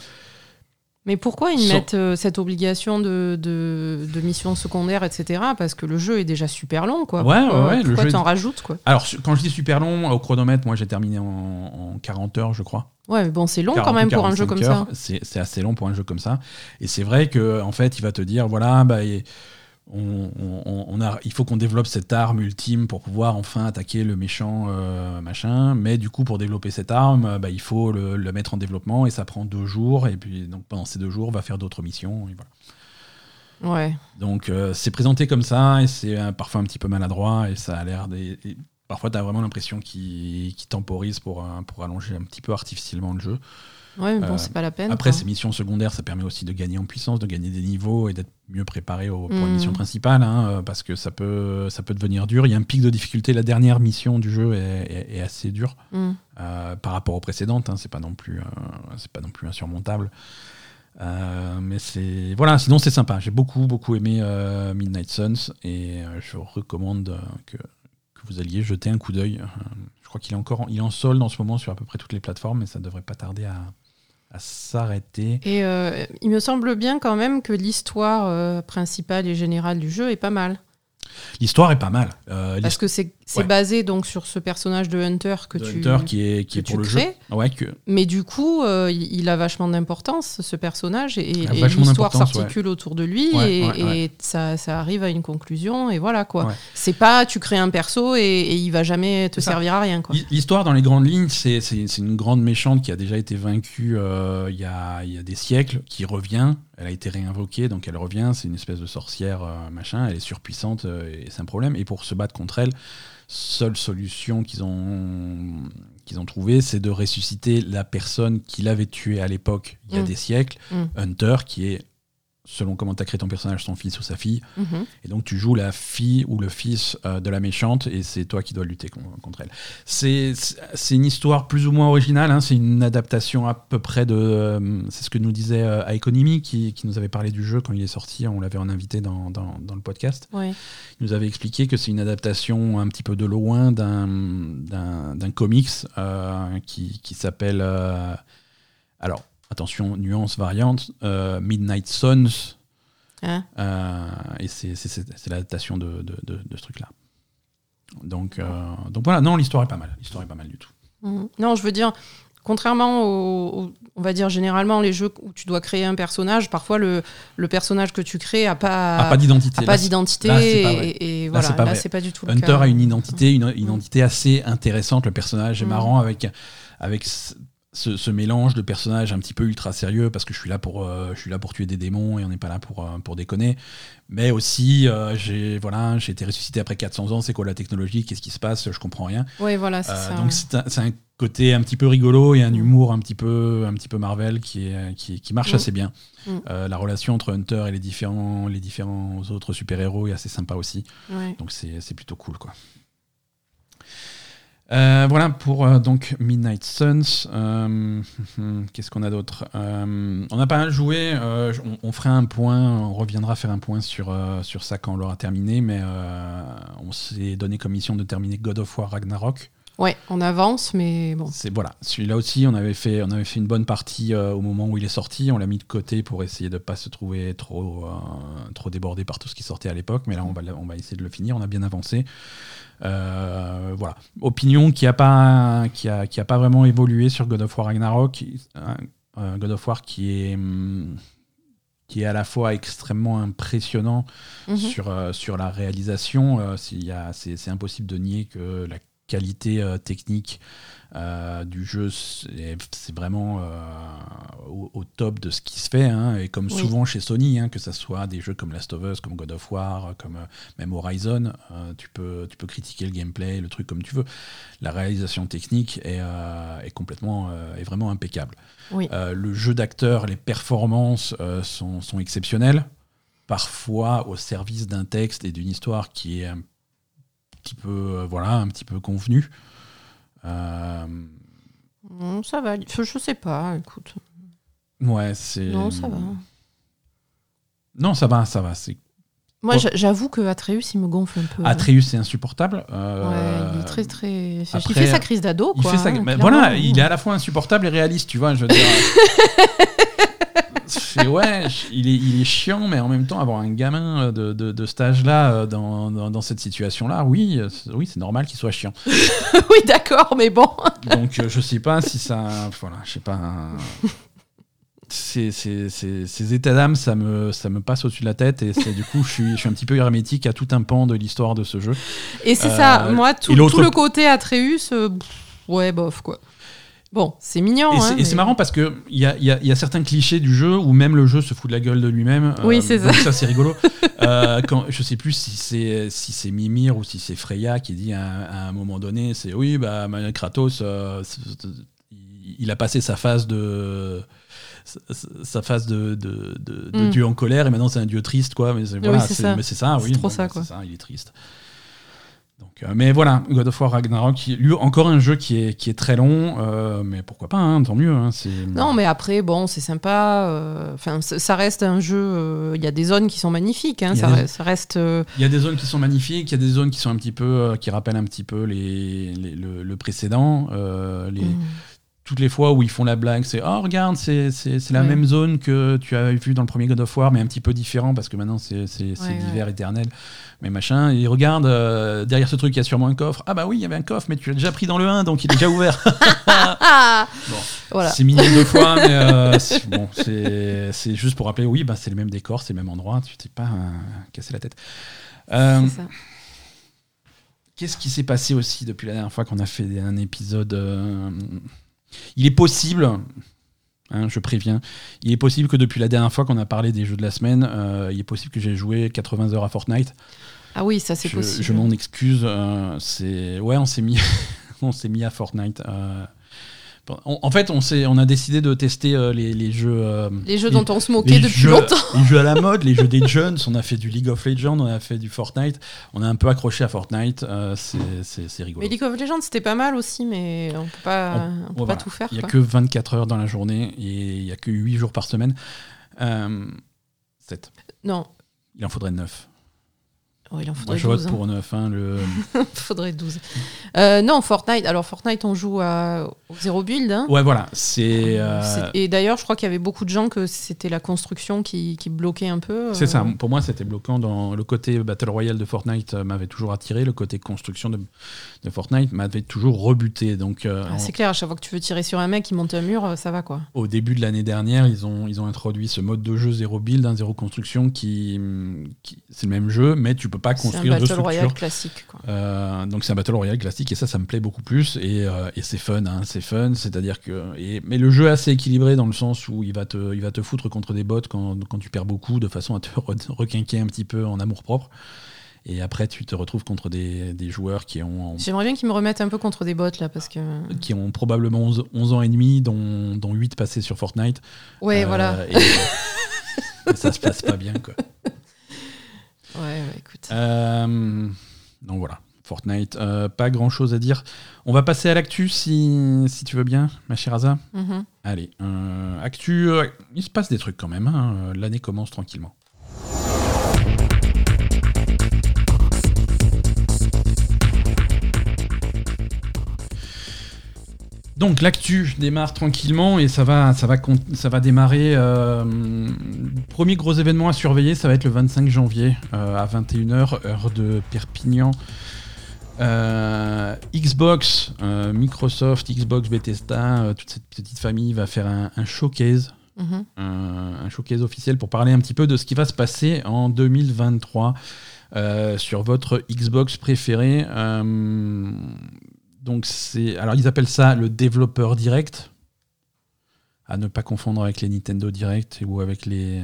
Mais pourquoi ils Sans- mettent euh, cette obligation de, de, de missions secondaires, etc. Parce que le jeu est déjà super long, quoi. Ouais, pourquoi, ouais, pourquoi jeu est- t'en rajoutes, quoi? Alors quand je dis super long, au chronomètre, moi j'ai terminé en, en 40 heures, je crois. Ouais, mais bon, c'est long 40 quand même ou pour un jeu 45 comme heures, ça. C'est assez long pour un jeu comme ça. Et c'est vrai que en fait, il va te dire voilà, bah, on, on- on a, il faut qu'on développe cette arme ultime pour pouvoir enfin attaquer le méchant euh, machin. Mais du coup, pour développer cette arme, bah, il faut le, le mettre en développement et ça prend deux jours. Et puis donc pendant ces deux jours, on va faire d'autres missions. Et voilà. Ouais. Donc euh, c'est présenté comme ça et c'est euh, parfois un petit peu maladroit et ça a l'air des. et Parfois, tu as vraiment l'impression qu'il qu'il temporise pour, pour allonger un petit peu artificiellement le jeu. Ouais, mais bon, Euh, c'est pas la peine. Après, quoi. ces missions secondaires, ça permet aussi de gagner en puissance, de gagner des niveaux et d'être mieux préparé au- pour Mm. une mission principale, hein, euh, parce que ça peut, ça peut devenir dur. Il y a un pic de difficulté. La dernière mission du jeu est, est- est assez dure Mm. euh, par rapport aux précédentes. Hein, c'est pas non plus, euh, c'est pas non plus insurmontable. Euh, mais c'est voilà. Sinon, c'est sympa. J'ai beaucoup, beaucoup aimé Midnight Suns et je recommande que, que vous alliez jeter un coup d'œil. Je crois qu'il est encore, en, il est en solde en ce moment sur à peu près toutes les plateformes, mais ça devrait pas tarder à, s'arrêter. Et euh, il me semble bien quand même que l'histoire euh, principale et générale du jeu est pas mal. L'histoire est pas mal. Euh, Parce que c'est Ouais. basé donc sur ce personnage de Hunter que de tu. Hunter qui est, qui est pour le jeu. Ouais, que, Mais du coup, euh, il a vachement d'importance, ce personnage, et, l'histoire s'articule autour de lui, et, ça, ça arrive à une conclusion, et voilà quoi. C'est pas tu crées un perso et, et il va jamais te servir à rien quoi. L'histoire, dans les grandes lignes, c'est une grande méchante qui a déjà été vaincue euh, il y, a, il y a des siècles, qui revient. Elle a été réinvoquée, donc elle revient. C'est une espèce de sorcière, euh, machin. Elle est surpuissante euh, et c'est un problème. Et pour se battre contre elle, seule solution qu'ils ont, qu'ils ont trouvée, c'est de ressusciter la personne qui l'avait tuée à l'époque, il y a Mm. des siècles, Mm. Hunter, qui est, selon comment tu as créé ton personnage, son fils ou sa fille. Mhm. Et donc tu joues la fille ou le fils euh, de la méchante et c'est toi qui dois lutter con- contre elle. C'est une histoire plus ou moins originale, hein, c'est une adaptation à peu près de... euh, c'est ce que nous disait euh, Economy qui, qui nous avait parlé du jeu quand il est sorti, on l'avait en invité dans, dans- dans le podcast. Ouais. Il nous avait expliqué que c'est une adaptation un petit peu de loin d'un comics euh, qui, qui s'appelle... alors, attention, nuance variante, euh, Midnight Suns. Hein Euh, et c'est l'adaptation de, de, de- de ce truc-là. Donc, euh, donc voilà, non, l'histoire est pas mal. L'histoire est pas mal du tout. Mhm. Non, je veux dire, contrairement au, au- on va dire généralement les jeux où tu dois créer un personnage, parfois le, le personnage que tu crées a pas, Ah, pas d'identité. a pas d'identité pas vrai. et, et Là, voilà, c'est pas là vrai. c'est pas du tout le Hunter cas. a une identité, une, une identité assez intéressante. Le personnage est Mm. marrant avec, avec ce, mélange de personnages un petit peu ultra sérieux parce que je suis là pour, euh, je suis là pour tuer des démons et on n'est pas là pour, euh, pour déconner. Mais aussi, euh, j'ai voilà, j'ai été ressuscité après 400 ans. C'est quoi la technologie Qu'est-ce qui se passe Je comprends rien. Oui, voilà, c'est ça. donc ouais. c'est un, côté un petit peu rigolo et un humour un petit peu, un petit peu Marvel qui, est, qui, qui marche Mm. assez bien. Mm. La relation entre Hunter et les différents, les différents autres super-héros est assez sympa aussi. Ouais. Donc c'est c'est plutôt cool quoi. Euh, voilà pour euh, donc Midnight Suns. Euh, Qu'est-ce qu'on a d'autre? On n'a pas joué. on, on fera un point. On reviendra faire un point sur, sur ça quand on l'aura terminé. Mais on s'est donné comme mission de terminer God of War Ragnarok. Ouais, on avance, mais bon. C'est voilà, celui-là aussi, on avait fait, on avait fait une bonne partie euh, au moment où il est sorti. On l'a mis de côté pour essayer de pas se trouver trop, euh, trop débordé par tout ce qui sortait à l'époque. Mais là, on va, on va essayer de le finir. On a bien avancé. Euh, voilà, opinion qui a pas, qui a, qui a pas vraiment évolué sur God of War Ragnarok. God of War qui est hum, qui est à la fois extrêmement impressionnant Mhm. sur, euh, sur la réalisation. Euh, c'est impossible de nier que la qualité euh, technique euh, du jeu, c'est vraiment euh, au, au top de ce qui se fait. hein. et comme Oui. souvent chez Sony, hein, que ce soit des jeux comme Last of Us, comme God of War, comme même Horizon, tu, peux, tu peux critiquer le gameplay, le truc comme tu veux. La réalisation technique est, est complètement, est vraiment impeccable. Oui. Le jeu d'acteur, les performances sont, sont exceptionnelles, parfois au service d'un texte et d'une histoire qui est un petit peu, euh, voilà, un petit peu convenue. Euh, Non, ça va. Je, je sais pas, écoute. ouais, c'est. Non, ça va. Non, ça va, ça va. C'est Moi, j'avoue que Atreus, il me gonfle un peu. Atreus, c'est insupportable. Euh, Ouais, il est très, très. il après, fait sa crise d'ado, Il quoi. fait sa- hein, voilà, il est à la fois insupportable et réaliste, tu vois. Je veux dire. Ouais, il est, il est chiant, mais en même temps, avoir un gamin de, de, de cet âge-là euh, dans, dans, dans cette situation-là, oui, euh, oui, c'est normal qu'il soit chiant. oui, d'accord, mais bon. Donc, euh, je sais pas si ça. Voilà, je sais pas. euh, ces états d'âme, ça me, ça me passe au-dessus de la tête et c'est du coup, je suis, je suis un petit peu hermétique à tout un pan de l'histoire de ce jeu. Et c'est Euh, ça, moi, tout, le côté Atreus, euh, ouais, bof, quoi. Bon, c'est mignon. Et hein, c'est- mais- marrant parce que il y a, y a- il y a certains clichés du jeu où même le jeu se fout de la gueule de lui-même. Oui, Euh, c'est donc ça. c'est rigolo. Euh, quand, je sais plus si c'est si c'est Mimir ou si c'est Freya qui dit à, un- à un moment donné, c'est oui, bah Kratos, euh, il- a passé sa phase de sa- phase de, de, de- de Mm. dieu en colère et maintenant c'est un dieu triste quoi mais c'est voilà, c'est c'est ça. mais c'est ça C'est oui trop bon, ça, quoi. ça il est triste donc, euh, mais voilà, God of War Ragnarok, lui encore un jeu qui est, qui est très long, euh, mais pourquoi pas, hein, tant mieux. hein, Non, mais après, bon, c'est sympa. euh, Enfin, ça ça reste un jeu. Il y a des zones qui sont magnifiques. hein, Il y a ça, des- reste- ça reste. Il y a des zones qui sont magnifiques, il y a des zones qui sont un petit peu, qui rappellent un petit peu les, les- le, le précédent. les, mm. Toutes les fois où ils font la blague, c'est oh regarde, c'est la Ouais. même zone que tu as vu dans le premier God of War, mais un petit peu différent parce que maintenant c'est Ouais, l'hiver éternel, mais machin. Et regarde euh, derrière ce truc, il y a sûrement un coffre. Ah bah oui, il y avait un coffre, mais tu l'as déjà pris dans le 1, donc il est déjà ouvert. Ah Bon. Voilà. C'est mignon deux fois, mais euh, c'est- bon, c'est juste pour rappeler, oui, bah, c'est le même décor, c'est le même endroit, tu t'es pas euh, cassé la tête. C'est ça. Qu'est-ce qui s'est passé aussi depuis la dernière fois qu'on a fait un épisode Il est possible, hein, je préviens, il est possible que depuis la dernière fois qu'on a parlé des jeux de la semaine, euh, il est possible que j'ai joué 80 heures à Fortnite. Ah oui, ça c'est possible. je m'en excuse. euh, c'est ouais, on s'est mis, on s'est mis à Fortnite. euh, on- en fait, on on a décidé de tester euh, les, les jeux. euh, Les jeux les- dont on se moquait depuis jeux- longtemps. Les jeux à la mode, les jeux des jeunes. On a fait du League of Legends, on a fait du Fortnite. On a un peu accroché à Fortnite. euh, c'est, rigolo. Mais League of Legends, c'était pas mal aussi, mais on peut pas, On- on peut pas tout faire. Il n'y a quoi. que 24 heures dans la journée et il n'y a que 8 jours par semaine. Euh, 7. Non, Il en faudrait 9. Oh, il en Moi, faudrait vote 12. hein. pour 9. hein, le... faudrait 12. Euh, non, Fortnite. Alors, Fortnite, on joue à, au zéro build. hein. Ouais, voilà. C'est. euh, C'est- Et d'ailleurs, je crois qu'il y avait beaucoup de gens que c'était la construction qui, qui bloquait un peu. C'est euh, ça. Pour moi, c'était bloquant. Dans le côté Battle Royale de Fortnite euh, m'avait toujours attiré. Le côté construction de, de Fortnite m'avait toujours rebuté. Donc, euh, Ah, c'est clair, à chaque fois que tu veux tirer sur un mec qui monte un mur, euh, ça va quoi. au début de l'année dernière, ils ont, ils ont introduit ce mode de jeu zéro build, zéro construction, qui, qui c'est le même jeu, mais tu peux pas C'est un construire de Battle structure. Royale classique. Quoi. Euh, donc c'est un Battle Royale classique et ça, ça me plaît beaucoup plus et, euh, et c'est fun, hein, c'est fun, c'est-à-dire que et, mais le jeu est assez équilibré dans le sens où il va te, il va te foutre contre des bots quand, quand tu perds beaucoup de façon à te re- requinquer un petit peu en amour propre et après tu te retrouves contre des, des joueurs qui ont J'aimerais bien qu'ils me remettent un peu contre des bots là parce que. qui ont probablement 11, 11 ans et demi dont, dont 8 passés sur Fortnite Ouais, Euh, voilà. et, et ça se passe pas bien quoi Ouais, ouais, écoute. Euh, donc voilà, Fortnite, euh, pas grand chose à dire. On va passer à l'actu si, si tu veux bien, ma chère Asa. Mhm. Allez, euh, actu, il se passe des trucs quand même, hein, l'année commence tranquillement. Donc l'actu démarre tranquillement et ça va, ça va, con- ça va démarrer. euh, premier gros événement à surveiller, ça va être le 25 janvier euh, à 21h, heure de Perpignan. Euh, Xbox, Microsoft, Xbox, Bethesda, toute cette petite famille va faire un, un showcase, Mhm. un, un showcase officiel pour parler un petit peu de ce qui va se passer en 2023 euh, sur votre Xbox préféré. Euh, donc c'est, alors ils appellent ça le développeur direct, à ne pas confondre avec les Nintendo Direct ou avec les,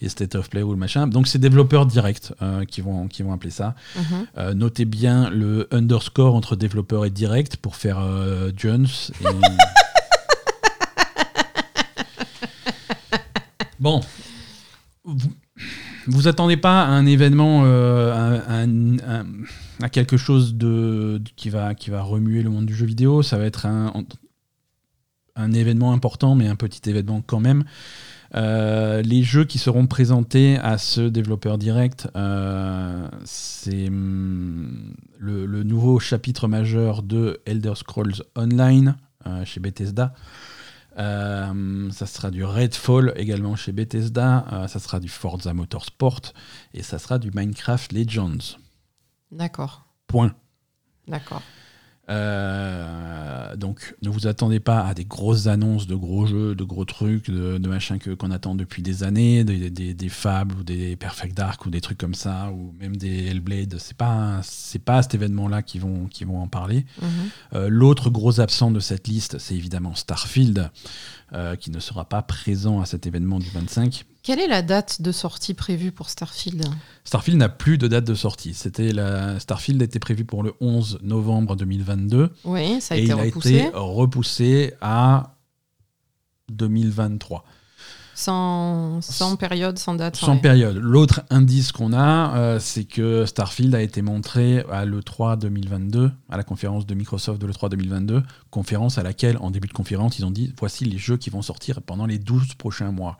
les State of Play ou le machin. Donc c'est développeurs direct euh, qui, vont, qui vont appeler ça. Mhm. notez bien le underscore entre développeur et direct pour faire Jones. Et... bon, vous, vous attendez pas à un événement, euh, à, quelque chose de, qui, va, qui va remuer le monde du jeu vidéo? Ça va être un, un événement important, mais un petit événement quand même. Euh, les jeux qui seront présentés à ce développeur direct, euh, c'est hum, le, nouveau chapitre majeur de Elder Scrolls Online chez Bethesda. Euh, ça sera du Redfall également chez Bethesda. Euh, ça sera du Forza Motorsport et ça sera du Minecraft Legends. D'accord. Point. D'accord. Euh, donc ne vous attendez pas à des grosses annonces de gros jeux, de gros trucs, de, de machins que- qu'on attend depuis des années, des, des, des Fable ou des Perfect Dark ou des trucs comme ça, ou même des Hellblade. C'est pas c'est pas à cet événement-là qu'ils vont qui vont en parler. Mhm. Euh, L'autre gros absent de cette liste, c'est évidemment Starfield, euh, qui ne sera pas présent à cet événement du 25. Quelle est la date de sortie prévue pour Starfield? Starfield n'a plus de date de sortie. C'était la Starfield était prévu pour le 11 novembre 2022 Oui, ça a et été il a repoussé. été repoussé à 2023. Sans, sans période, sans date. Sans période. L'autre indice qu'on a, euh, c'est que Starfield a été montré à l'E3 2022, à la conférence de Microsoft de l'E3 2022, conférence à laquelle, en début de conférence, ils ont dit voici les jeux qui vont sortir pendant les 12 prochains mois.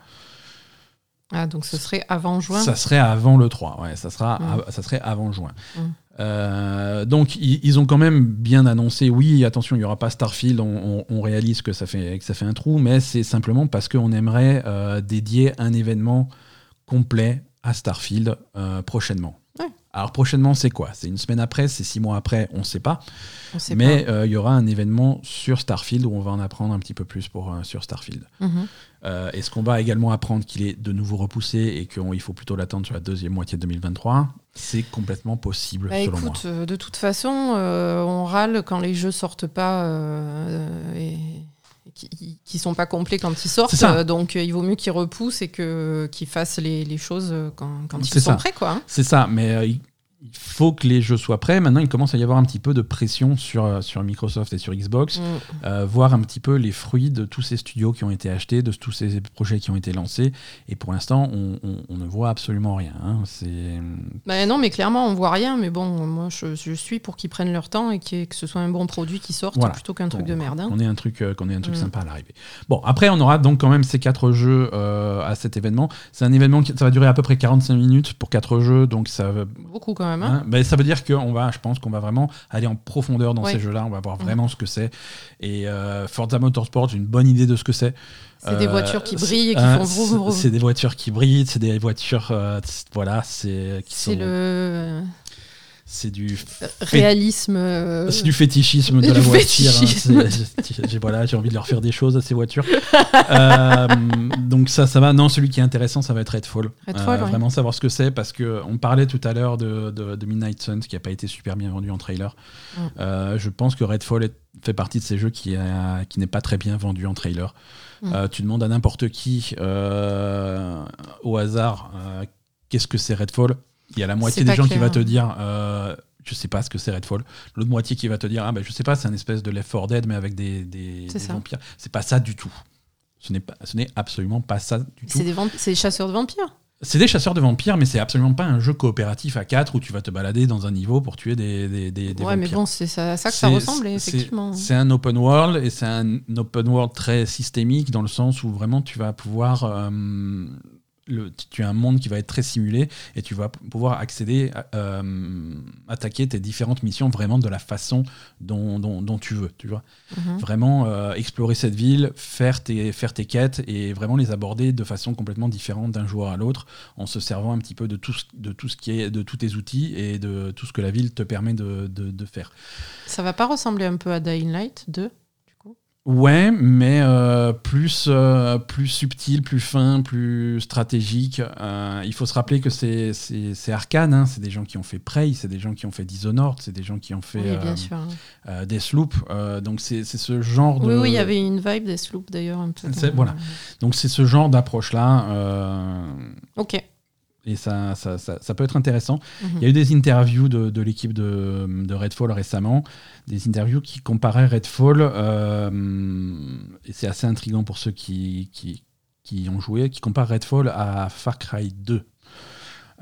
Ah, donc ce serait avant juin Ça serait avant le 3, ouais, ça, sera, Mm. ça serait avant juin. Mm. Euh, donc ils, ils ont quand même bien annoncé, oui, attention, il n'y aura pas Starfield, on, on- on réalise que ça, fait, que ça fait un trou, mais c'est simplement parce qu'on aimerait euh, dédier un événement complet à Starfield euh, prochainement. Ouais. Alors prochainement, c'est quoi? C'est une semaine après, c'est six mois après, on ne sait pas. On sait mais il y aura un événement sur Starfield où on va en apprendre un petit peu plus pour, sur Starfield. Mhm. Euh, Est-ce qu'on va également apprendre qu'il est de nouveau repoussé et qu'il faut plutôt l'attendre sur la deuxième moitié de 2023 C'est complètement possible, Bah, selon moi. écoute, euh, de toute façon, euh, on râle quand les jeux sortent pas euh, et, et qui, qui sont pas complets quand ils sortent. Euh, donc euh, il vaut mieux qu'ils repoussent et que qu'ils fassent les, les choses quand, quand ils sont ça. prêts, quoi. hein. C'est ça, mais euh, il faut que les jeux soient prêts. Maintenant, il commence à y avoir un petit peu de pression sur, euh, sur Microsoft et sur Xbox, Mm. euh, voir un petit peu les fruits de tous ces studios qui ont été achetés, de tous ces projets qui ont été lancés. Et pour l'instant, on, on- on ne voit absolument rien. hein. Bah non, mais clairement, on voit rien. Mais bon, moi, je, je suis pour qu'ils prennent leur temps et que ce soit un bon produit qui sorte Voilà. plutôt qu'un truc de merde. hein. qu'on ait un truc, euh, qu'on ait un truc Mm. sympa à l'arrivée. Bon, après, on aura donc quand même ces quatre jeux euh, à cet événement. C'est un événement qui ça va durer à peu près 45 minutes pour quatre jeux, donc ça va Beaucoup quand même. Hein. Hein, ben, ça veut dire qu'on va, je pense qu'on va vraiment aller en profondeur dans Ouais. ces jeux-là. On va voir Mhm. vraiment ce que c'est. Et euh, Forza Motorsport, j'ai une bonne idée de ce que c'est. C'est des Euh, voitures qui brillent et qui font vroom, vroom. C'est des voitures qui brillent, c'est des voitures, euh, voilà, c'est C'est le c'est du, réalisme. euh, c'est du fétichisme de du la voiture. hein. j'ai- voilà, j'ai envie de leur faire des choses à ces voitures. Euh, donc ça, ça va. Non, celui qui est intéressant, ça va être Redfall. Euh, Redfall, ouais. Vraiment savoir ce que c'est parce que on parlait tout à l'heure de, de- de Midnight Suns qui a pas été super bien vendu en trailer. Mm. Euh, je pense que Redfall est- fait partie de ces jeux qui, a- qui n'est pas très bien vendu en trailer. Mm. Euh, tu demandes à n'importe qui euh, au hasard euh, qu'est-ce que c'est Redfall? Il y a la moitié des gens qui va te dire euh, je sais pas ce que c'est Redfall. L'autre moitié qui va te dire ah ben je sais pas c'est un espèce de Left 4 Dead mais avec des, des, vampires. C'est pas ça du tout. Ce n'est pas ce n'est absolument pas ça du tout. C'est des, chasseurs de vampires. C'est des chasseurs de vampires mais c'est absolument pas un jeu coopératif à 4 où tu vas te balader dans un niveau pour tuer des, des, des, des ouais, mais bon, c'est ça, ça que ça ressemble, effectivement. C'est un open world et c'est un open world très systémique dans le sens où vraiment tu vas pouvoir. euh, le, tu as un monde qui va être très simulé et tu vas pouvoir accéder, à- euh, attaquer tes différentes missions vraiment de la façon dont, dont, dont tu veux. Tu vois Mhm. vraiment euh, explorer cette ville, faire tes, faire tes quêtes et vraiment les aborder de façon complètement différente d'un joueur à l'autre, en se servant un petit peu de tout, ce- de tout ce qui est, de tous tes outils et de tout ce que la ville te permet de, de- de faire. Ça va pas ressembler un peu à Dying Light 2 du coup Ouais, mais euh, plus, euh, plus subtil, plus fin, plus stratégique. Euh, il faut se rappeler que c'est c'est- c'est Arkane, hein, c'est des gens qui ont fait Prey, c'est des gens qui ont fait Dishonored, c'est des gens qui ont fait Oui, bien euh, sûr. euh, Deathloop. euh, donc c'est c'est ce genre de. Oui, oui, il y avait une vibe des sloops d'ailleurs un peu. Voilà. Donc c'est ce genre d'approche-là. euh, Ok. Et ça, ça, ça, ça peut être intéressant. Mhm. Il y a eu des interviews de, de l'équipe de, de Redfall récemment, des interviews qui comparaient Redfall, euh, et c'est assez intriguant pour ceux qui, qui, qui y ont joué, qui comparent Redfall à Far Cry 2.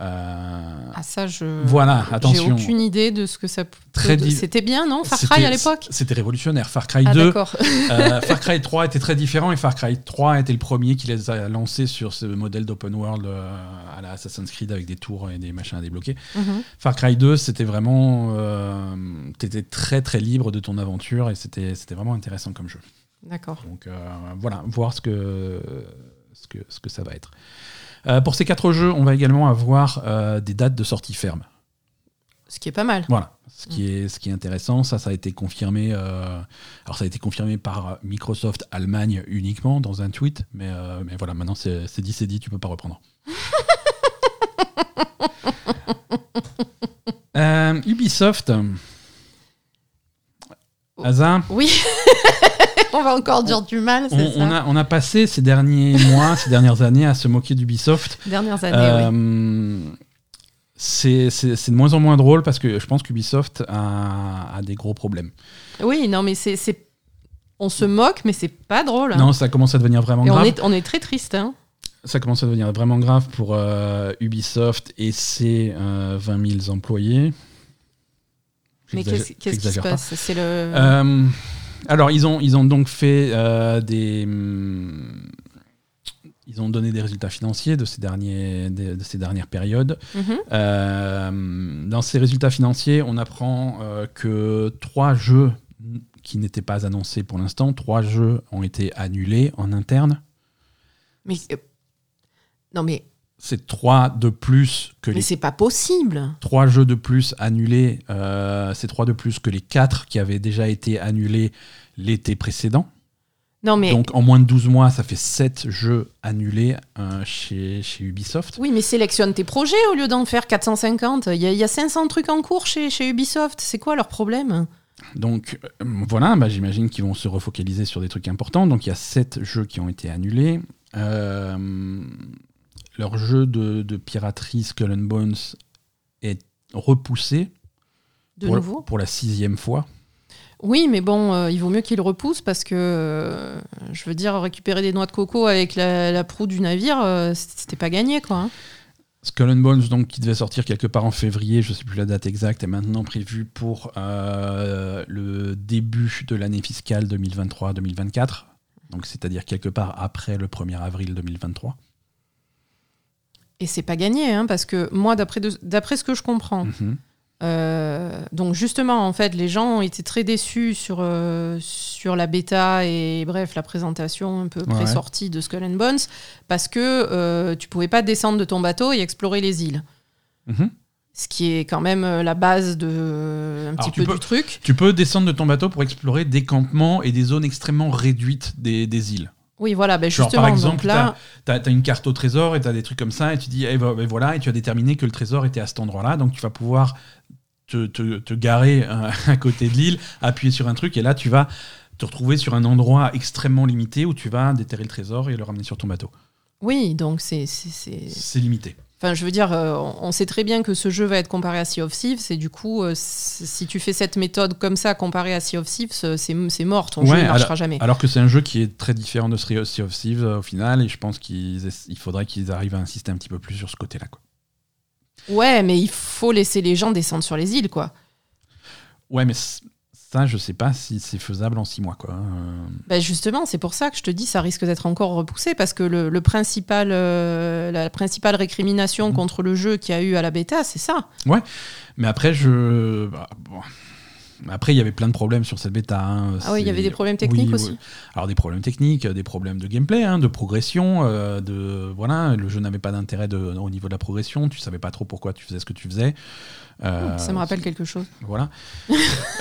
Euh, Ah ça, je. Voilà, J'ai aucune idée de ce que ça. Très C'était bien, non Far Cry à l'époque? C'était révolutionnaire. Far Cry Ah 2, d'accord. euh, Far Cry 3 était très différent et Far Cry 3 était le premier qui les a lancés sur ce modèle d'open world euh, à la Assassin's Creed avec des tours et des machins à débloquer. Mhm. Far Cry 2, c'était vraiment. Euh, T'étais très très libre de ton aventure et c'était c'était vraiment intéressant comme jeu. D'accord. Donc voilà, voir ce que, ce, que, ce que ça va être. Euh, pour ces quatre jeux, on va également avoir euh, des dates de sortie ferme. Ce qui est pas mal. Voilà, ce qui est, ce qui est intéressant, ça, ça a été confirmé. euh, alors, ça a été confirmé par Microsoft Allemagne uniquement dans un tweet, mais, euh, mais voilà, maintenant c'est c'est dit, c'est dit, tu peux pas reprendre. Euh, Ubisoft. Oh. Oui. On va encore dire du mal, on, c'est ça. on a, on a passé ces derniers mois, ces dernières années à se moquer d'Ubisoft. Dernières années, oui. Euh, c'est c'est- c'est de moins en moins drôle parce que je pense qu'Ubisoft a, a des gros problèmes. Oui, non, mais c'est. c'est- On se moque, mais c'est pas drôle. hein. Non, ça commence à devenir vraiment Et on grave. est, on est très triste. Hein. Ça commence à devenir vraiment grave pour euh, Ubisoft et ses euh, 20 000 employés. Mais qu'est-ce qui se passe? C'est le. Euh, alors, ils ont, ils ont donc fait euh, des. hum, Ils ont donné des résultats financiers de ces, derniers, de, de ces dernières périodes. Mhm. Euh, dans ces résultats financiers, on apprend euh, que trois jeux qui n'étaient pas annoncés pour l'instant, trois jeux ont été annulés en interne. Mais. euh, Non, mais, C'est trois de plus que mais les c'est pas possible. trois jeux de plus annulés. euh, c'est trois de plus que les quatre qui avaient déjà été annulés l'été précédent. Non, mais. Donc en moins de 12 mois, ça fait 7 jeux annulés euh, chez, chez Ubisoft. Oui, mais sélectionne tes projets au lieu d'en faire 450. Il y, y a 500 trucs en cours chez, chez Ubisoft. C'est quoi leur problème? Donc euh, voilà, bah, j'imagine qu'ils vont se refocaliser sur des trucs importants. Donc il y a 7 jeux qui ont été annulés. Euh, leur jeu de, de piraterie Skull and Bones est repoussé De pour, nouveau pour la sixième fois. Oui, mais bon, euh, il vaut mieux qu'ils repoussent parce que, euh, je veux dire, récupérer des noix de coco avec la, la proue du navire, euh, c'était pas gagné, quoi. hein. Skull and Bones, donc, qui devait sortir quelque part en février, je ne sais plus la date exacte, est maintenant prévu pour euh, le début de l'année fiscale 2023-2024. Donc, c'est-à-dire quelque part après le 1er avril 2023. Et c'est pas gagné, hein, parce que moi, d'après ce que je comprends, Mhm. euh, donc justement, en fait, les gens ont été très déçus sur, euh, sur la bêta et bref, la présentation un peu Ouais. pré-sortie de Skull and Bones, parce que euh, tu pouvais pas descendre de ton bateau et explorer les îles. Mhm. Ce qui est quand même euh, la base de un petit peu peux- du truc. Tu peux descendre de ton bateau pour explorer des campements et des zones extrêmement réduites des, des îles. Oui, voilà, ben Genre, justement, par exemple, donc là, Tu as, une carte au trésor et tu as des trucs comme ça, et tu dis, eh ben, ben voilà, et tu as déterminé que le trésor était à cet endroit-là, donc tu vas pouvoir te, te- te garer euh, à côté de l'île, appuyer sur un truc, et là tu vas te retrouver sur un endroit extrêmement limité où tu vas déterrer le trésor et le ramener sur ton bateau. oui, donc c'est, c'est, c'est- C'est limité. Enfin, je veux dire, euh, on sait très bien que ce jeu va être comparé à Sea of Thieves, et du coup, euh, si tu fais cette méthode comme ça, comparé à Sea of Thieves, euh, c'est, mort, ton Ouais, jeu ne marchera jamais. Alors que c'est un jeu qui est très différent de Sea of Thieves au final, et je pense qu'il faudrait qu'ils arrivent à insister un petit peu plus sur ce côté-là. Ouais, mais il faut laisser les gens descendre sur les îles, quoi. Ouais, mais ça, je sais pas si c'est faisable en six mois. Quoi. Euh, Ben justement, c'est pour ça que je te dis, ça risque d'être encore repoussé, parce que le, le principal, euh, la principale récrimination Mhm. contre le jeu qu'il y a eu à la bêta, c'est ça. Mais après, je. bah, bon. Après, il y avait plein de problèmes sur cette bêta. hein. Ah oui, il y avait des problèmes techniques Oui, aussi. oui. Alors des problèmes techniques, des problèmes de gameplay, hein, de progression, euh, de voilà, le jeu n'avait pas d'intérêt au niveau de la progression. Tu savais pas trop pourquoi tu faisais ce que tu faisais. Euh, Ça me rappelle quelque chose. Voilà.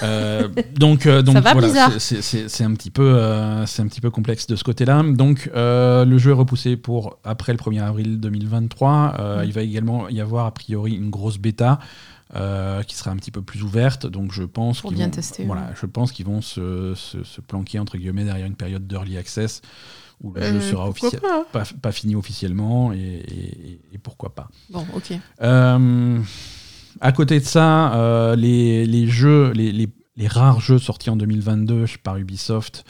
Euh, donc, euh, donc Ça va, voilà, c'est- un petit peu, euh, c'est un petit peu complexe de ce côté-là. Donc, le jeu est repoussé pour après le 1er avril 2023. Euh, Mm. Il va également y avoir a priori une grosse bêta. euh, qui sera un petit peu plus ouverte, donc je pense qu'ils vont, tester, voilà, ouais. je pense qu'ils vont se, se- se planquer entre guillemets derrière une période d'early access où le Euh, jeu sera pas? pas, pas fini officiellement et, et- et pourquoi pas. Bon, ok. Euh, à côté de ça, euh, les, les jeux, les, les- les rares jeux sortis en 2022 par Ubisoft,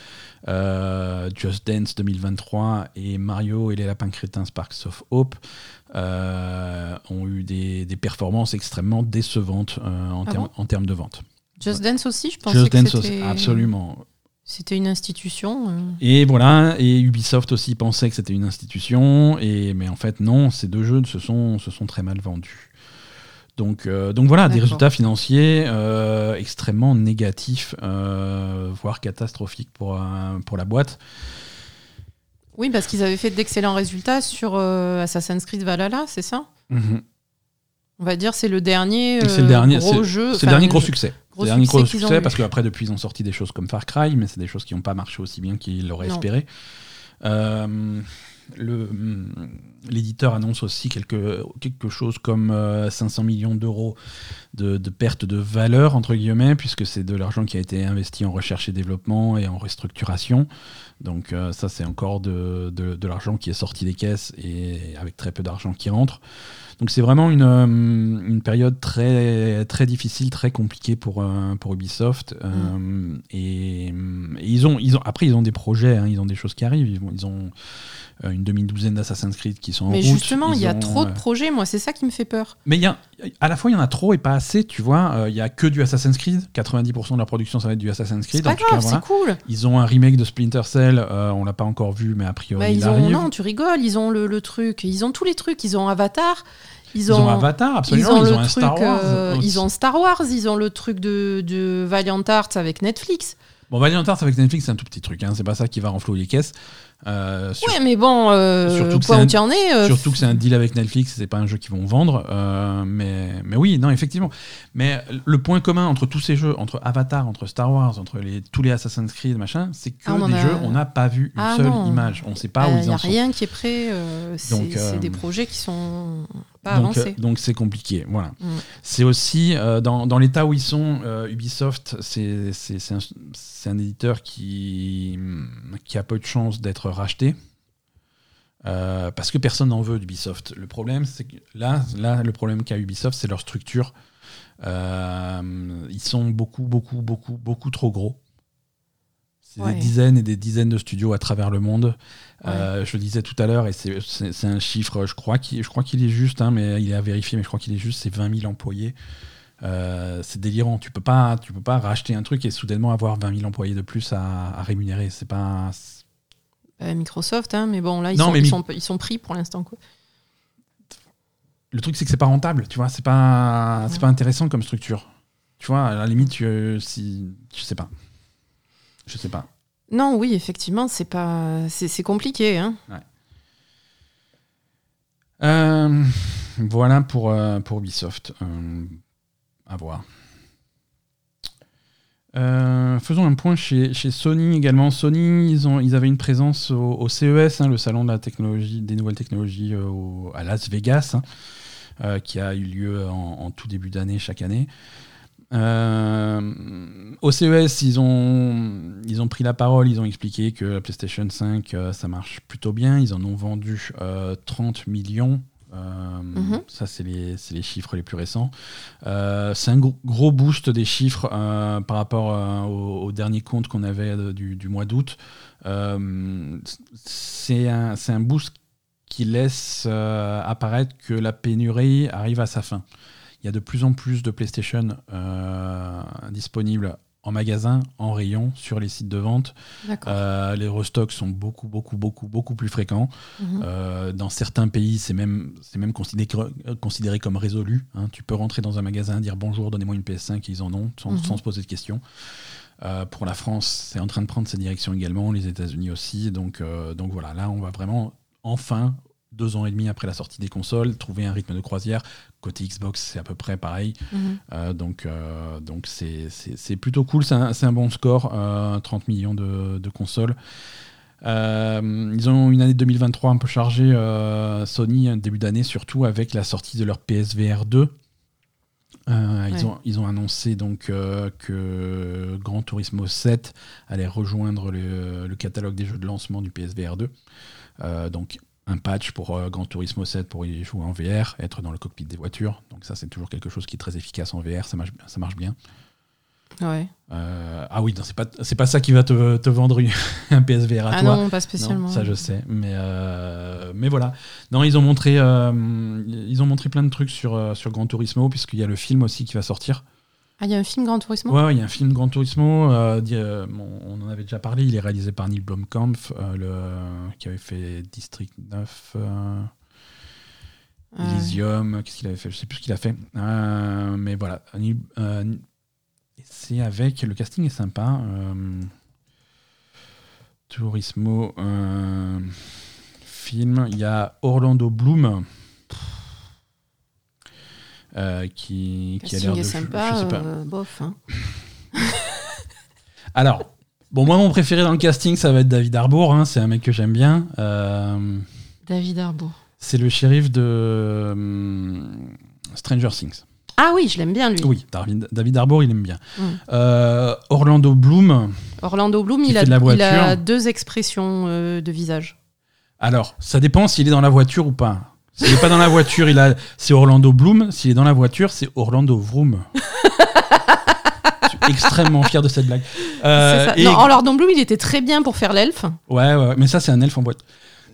euh, Just Dance 2023 et Mario et les lapins crétins Sparks of Hope, euh, ont eu des, des performances extrêmement décevantes en, Ah bon en termes de vente. Just Dance aussi, je pensais Just que Dance, aussi, absolument. C'était une institution. euh. Et voilà, et Ubisoft aussi pensait que c'était une institution, et, mais en fait non, ces deux jeux se sont, se sont très mal vendus. Donc, euh, donc voilà, des résultats financiers euh, extrêmement négatifs, euh, voire catastrophiques pour, pour la boîte. Oui, parce qu'ils avaient fait d'excellents résultats sur Assassin's Creed Valhalla, c'est ça? On va dire c'est le dernier, C'est le dernier, gros jeu. c'est le dernier gros succès. C'est le dernier gros succès eu. parce qu'après, depuis, ils ont sorti des choses comme Far Cry, mais c'est des choses qui n'ont pas marché aussi bien qu'ils l'auraient espéré. Euh, L'éditeur annonce aussi quelque, quelque chose comme euh, 500 millions d'euros de, de perte de valeur, entre guillemets, puisque c'est de l'argent qui a été investi en recherche et développement et en restructuration. Donc euh, ça, c'est encore de, de- de l'argent qui est sorti des caisses et avec très peu d'argent qui rentre. Donc c'est vraiment une, euh, une période très, très difficile, très compliquée pour, euh, pour Ubisoft. Euh, et, et ils ont, ils ont, après, ils ont des projets, hein, ils ont des choses qui arrivent. Ils, ont euh, une demi-douzaine d'Assassin's Creed qui sont en Mais route. justement, il y a ont, trop de euh, projets, moi, c'est ça qui me fait peur. mais y a, à la fois, il y en a trop et pas assez, tu vois. Euh, Il y a que du Assassin's Creed. 90% de la production, ça va être du Assassin's C'est Creed. pas en tout grave, c'est cool. Ils ont un remake de Splinter Cell. euh, on l'a pas encore vu, mais a priori, Bah, il ils ont, arrive. non, tu rigoles, ils ont le, le truc, ils ont tous les trucs, ils ont Avatar, ils Ils ont, Avatar, ils absolument. ont Ils ont, un truc, Star Wars. euh, ils ont Star Wars, ils ont le truc de, de Valiant Arts avec Netflix. Bon, Valiant Arts avec Netflix, c'est un tout petit truc. Hein. C'est pas ça qui va renflouer les caisses. Euh, sur- Ouais, mais bon, euh, Surtout que où un- tu en es, euh, Surtout que c'est un deal avec Netflix, c'est pas un jeu qu'ils vont vendre. euh, mais, mais oui, non, effectivement. Mais le point commun entre tous ces jeux, entre Avatar, entre Star Wars, entre les, tous les Assassin's Creed, machin, c'est que Ah, des a- jeux, on n'a pas vu une Ah, seule non. image. On sait pas où il ils n'y a en sont. rien qui est prêt. euh, euh, c'est des projets qui sont pas donc, avancés. euh, donc c'est compliqué. Voilà. Mm. C'est aussi euh, dans, dans l'état où ils sont, euh, Ubisoft, c'est un, un éditeur qui, qui a peu de chances d'être racheté. Parce que personne n'en veut d'Ubisoft. Le problème, c'est que là, là, le problème qu'a Ubisoft, c'est leur structure. Ils sont beaucoup, beaucoup, beaucoup, beaucoup trop gros. C'est Ouais. des dizaines et des dizaines de studios à travers le monde. Euh, je le disais tout à l'heure, et c'est- un chiffre, je crois qu'il est juste, hein, mais il est à vérifier, mais je crois qu'il est juste, c'est 20 000 employés. Euh, c'est délirant. Tu peux pas, tu peux pas racheter un truc et soudainement avoir 20 000 employés de plus à, à rémunérer. C'est pas. Euh, Microsoft, hein, mais bon, là, ils, Non, sont, mais ils, mi- sont, ils sont pris pour l'instant. quoi. Le truc, c'est que c'est pas rentable. Tu vois, c'est pas, c'est Ouais. pas intéressant comme structure. Tu vois, à la limite, tu, si, je sais pas. Je sais pas. Non, oui, effectivement, c'est pas, c'est compliqué. Hein. Euh, voilà pour, euh, pour Ubisoft. Euh, à voir. Faisons un point chez, Sony également. Sony, ils, ont, avaient une présence au, CES, hein, le salon de la technologie, des nouvelles technologies à Las Vegas, hein, qui a eu lieu en tout début d'année chaque année. Euh, au CES, ils ont, ils ont pris la parole, ils ont expliqué que la PlayStation 5, euh, ça marche plutôt bien. Ils en ont vendu euh, 30 millions. Euh, Mhm. Ça, c'est les, les chiffres les plus récents. C'est un gros, gros boost des chiffres par rapport au, au dernier compte qu'on avait du, du mois d'août. C'est un, un boost qui laisse apparaître que la pénurie arrive à sa fin. Il y a de plus en plus de PlayStation euh, disponibles en magasin, en rayon, sur les sites de vente. Euh, les restocks sont beaucoup, beaucoup, beaucoup, beaucoup plus fréquents. Mhm. Euh, dans certains pays, c'est même, c'est même considéré, considéré comme résolu. hein. Tu peux rentrer dans un magasin, dire bonjour, donnez-moi une PS5, et ils en ont, sans, Mhm. sans se poser de questions. Euh, pour la France, c'est en train de prendre cette direction également, les États-Unis aussi. Donc, donc voilà, là, on va vraiment, enfin, deux ans et demi après la sortie des consoles, trouver un rythme de croisière. Côté Xbox, c'est à peu près pareil. Mhm. Euh, donc, euh, donc c'est, plutôt cool. C'est un, un bon score. euh, 30 millions de, de consoles. Euh, ils ont une année 2023 un peu chargée, euh, Sony, un début d'année, surtout avec la sortie de leur PSVR 2. Euh, ils, ont, ils ont annoncé donc euh, que Gran Turismo 7 allait rejoindre le, le catalogue des jeux de lancement du PSVR 2. Euh, donc un patch pour euh, Gran Turismo 7 pour y jouer en VR, être dans le cockpit des voitures. Donc ça c'est toujours quelque chose qui est très efficace en VR, ça marche, ça marche bien. Ouais. Euh, ah oui, non, c'est pas, c'est pas ça qui va te, te vendre un PSVR à Ah toi. non, pas spécialement. Non, ça je sais, mais euh, mais voilà. Non, ils ont montré euh, ils ont montré plein de trucs sur euh, sur Gran Turismo puisqu'il y a le film aussi qui va sortir. Ah, il y a un film Grand Turismo Ouais, ouais, il y a un film Gran Turismo. euh, euh, bon, on en avait déjà parlé. Il est réalisé par Neil Blomkamp, euh, le qui avait fait District 9. euh. Elysium, qu'est-ce qu'il avait fait Je sais plus ce qu'il a fait. Mais voilà. C'est avec. Le casting est sympa. Turismo. film. Il y a Orlando Bloom. Euh, qui, qui a l'air de. sympa, je sais pas. euh, bof. hein. Alors, bon, moi, mon préféré dans le casting, ça va être David Harbour. hein, c'est un mec que j'aime bien. Euh, David Arbo. c'est le shérif de hum, Stranger Things. Ah oui, je l'aime bien lui. Oui, David, Harbour, il aime bien. Mm. Euh, Orlando Bloom, Orlando Bloom, il a, de la il a voiture. deux expressions euh, de visage. alors, ça dépend s'il est dans la voiture ou pas. S'il n'est pas dans la voiture, il a, c'est Orlando Bloom. S'il est dans la voiture, c'est Orlando Vroom. Je suis extrêmement fier de cette blague. Euh, C'est ça. et- Non, Orlando Bloom, il était très bien pour faire l'elfe. ouais, ouais, mais ça, c'est un elfe en boîte.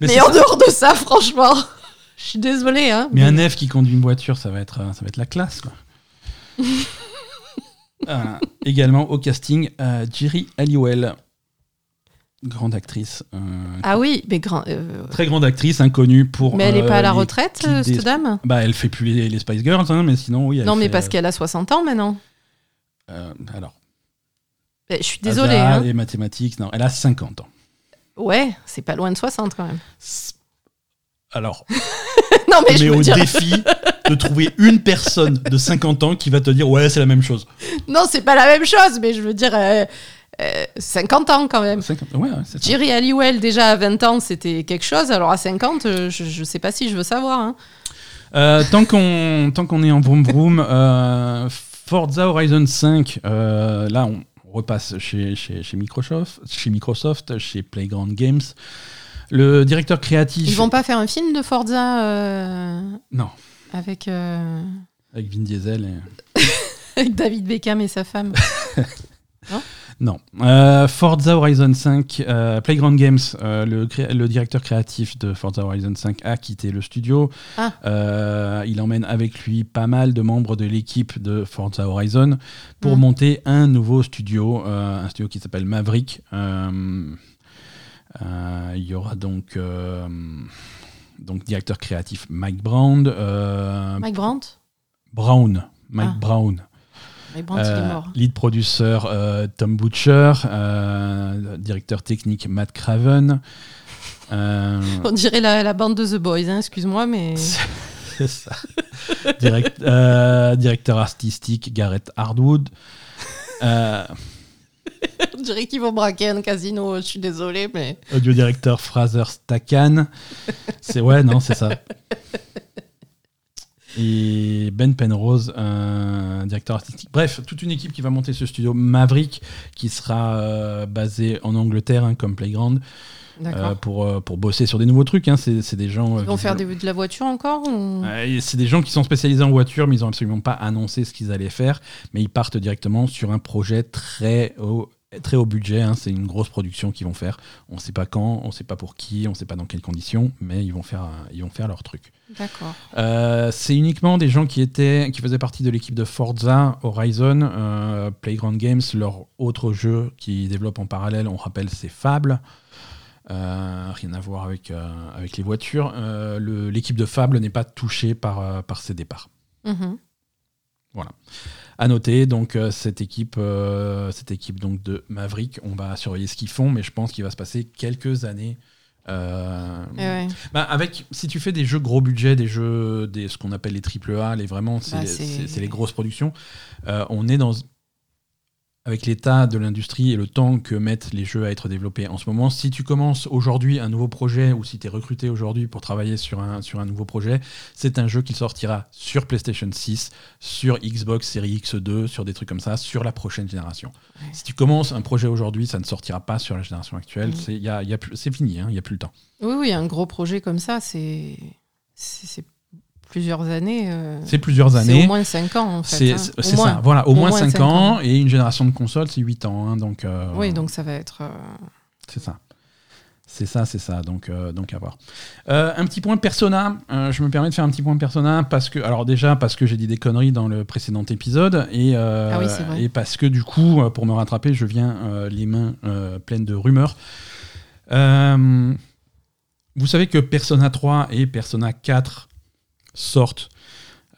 Mais, en ça. dehors de ça, franchement, je suis désolée. Hein, Mais un elfe qui conduit une voiture, ça va être, euh, ça va être la classe. Quoi. Voilà. Également au casting, euh, Jerry Halliwell, grande actrice. euh, Ah oui, mais grand. euh, Très grande actrice, inconnue pour. mais elle n'est euh, pas à la les retraite, des- cette dame Bah, elle fait plus les, les Spice Girls, hein, mais sinon, oui. elle Non, mais fait, parce qu'elle a 60 ans maintenant. euh, alors, Eh, Je suis désolée. hasard hein. mathématiques, non, elle a 50 ans. Ouais, c'est pas loin de 60 quand même. Alors, non, mais mais je au dire. défi de trouver une personne de 50 ans qui va te dire ouais, c'est la même chose. Non, c'est pas la même chose, mais je veux dire. euh, euh, 50 ans quand même. 50 ouais, ouais, c'est ça. Jerry Halliwell, déjà à 20 ans, c'était quelque chose. Alors à 50, euh, je, je sais pas si je veux savoir. hein. Euh, tant qu'on est en vroom vroom, euh, Forza Horizon 5, euh, là on repasse chez, chez, chez Microsoft, chez Microsoft, chez Playground Games. Le directeur créatif. Ils vont pas faire un film de Forza euh, Non, avec, euh, avec Vin Diesel. et- avec David Beckham et sa femme. Non. Euh, Forza Horizon 5, euh, Playground Games, euh, le, directeur créatif de Forza Horizon 5 a quitté le studio. Ah. Il emmène avec lui pas mal de membres de l'équipe de Forza Horizon pour Mhm. monter un nouveau studio, un studio qui s'appelle Maverick. Il y aura donc, donc directeur créatif Mike Brown. Mike Brandt? Brown. Mike Ah. Brown. Mike Brandt, il est Euh, mort. lead producer euh, Tom Butcher, euh, directeur technique Matt Craven. On dirait la, la bande de The Boys, hein, excuse-moi, mais. c'est ça. Direct- directeur artistique Gareth Hardwood. On dirait qu'ils vont braquer un casino, je suis désolée, mais. audio directeur Fraser Stakan. C'est ouais, non, c'est ça. Et Ben Penrose, un directeur artistique. Bref, toute une équipe qui va monter ce studio Maverick, qui sera euh, basé en Angleterre, hein, comme Playground. Euh, pour, euh, pour bosser sur des nouveaux trucs. hein. C'est des gens. euh, Ils vont faire des- de la voiture encore ou... C'est des gens qui sont spécialisés en voiture, mais ils n'ont absolument pas annoncé ce qu'ils allaient faire. Mais ils partent directement sur un projet très haut très haut budget, hein, c'est une grosse production qu'ils vont faire. On ne sait pas quand, on ne sait pas pour qui, on ne sait pas dans quelles conditions, mais ils vont faire, ils vont faire leur truc. D'accord. Euh, c'est uniquement des gens qui étaient, qui faisaient partie de l'équipe de Forza Horizon, euh, Playground Games, leur autre jeu qu'ils développent en parallèle. On rappelle, c'est Fable. Euh, rien à voir avec, avec les voitures. L'équipe de Fable n'est pas touchée par, par ces départs. Mhm. Voilà. À noter, donc cette équipe, cette équipe donc de Maverick, on va surveiller ce qu'ils font, mais je pense qu'il va se passer quelques années euh, eh bah, avec, si tu fais des jeux gros budget, des jeux, des, ce qu'on appelle les triple A, les vraiment, c'est bah, les grosses productions. Euh, on est dans, avec l'état de l'industrie et le temps que mettent les jeux à être développés en ce moment, si tu commences aujourd'hui un nouveau projet ou si tu es recruté aujourd'hui pour travailler sur un, sur un nouveau projet, c'est un jeu qui sortira sur PlayStation 6, sur Xbox Series X2, sur des trucs comme ça, sur la prochaine génération. Si tu commences un projet aujourd'hui, ça ne sortira pas sur la génération actuelle. Mm. C'est y a, y a fini, hein, il n'y a plus le temps. Oui, oui, un gros projet comme ça, c'est plusieurs années. Euh, c'est plusieurs années. C'est au moins 5 ans, en fait. Hein. C'est ça, voilà, au, moins, 5, ans, Et une génération de consoles, c'est 8 ans. Hein, donc, euh, oui, donc ça va être. Euh, c'est ça. C'est ça, c'est ça. Donc, donc à voir. un petit point Persona. je me permets de faire un petit point Persona parce que, alors déjà parce que j'ai dit des conneries dans le précédent épisode et, ah et parce que du coup, pour me rattraper, je viens les mains pleines de rumeurs. vous savez que Persona 3 et Persona 4 sortent.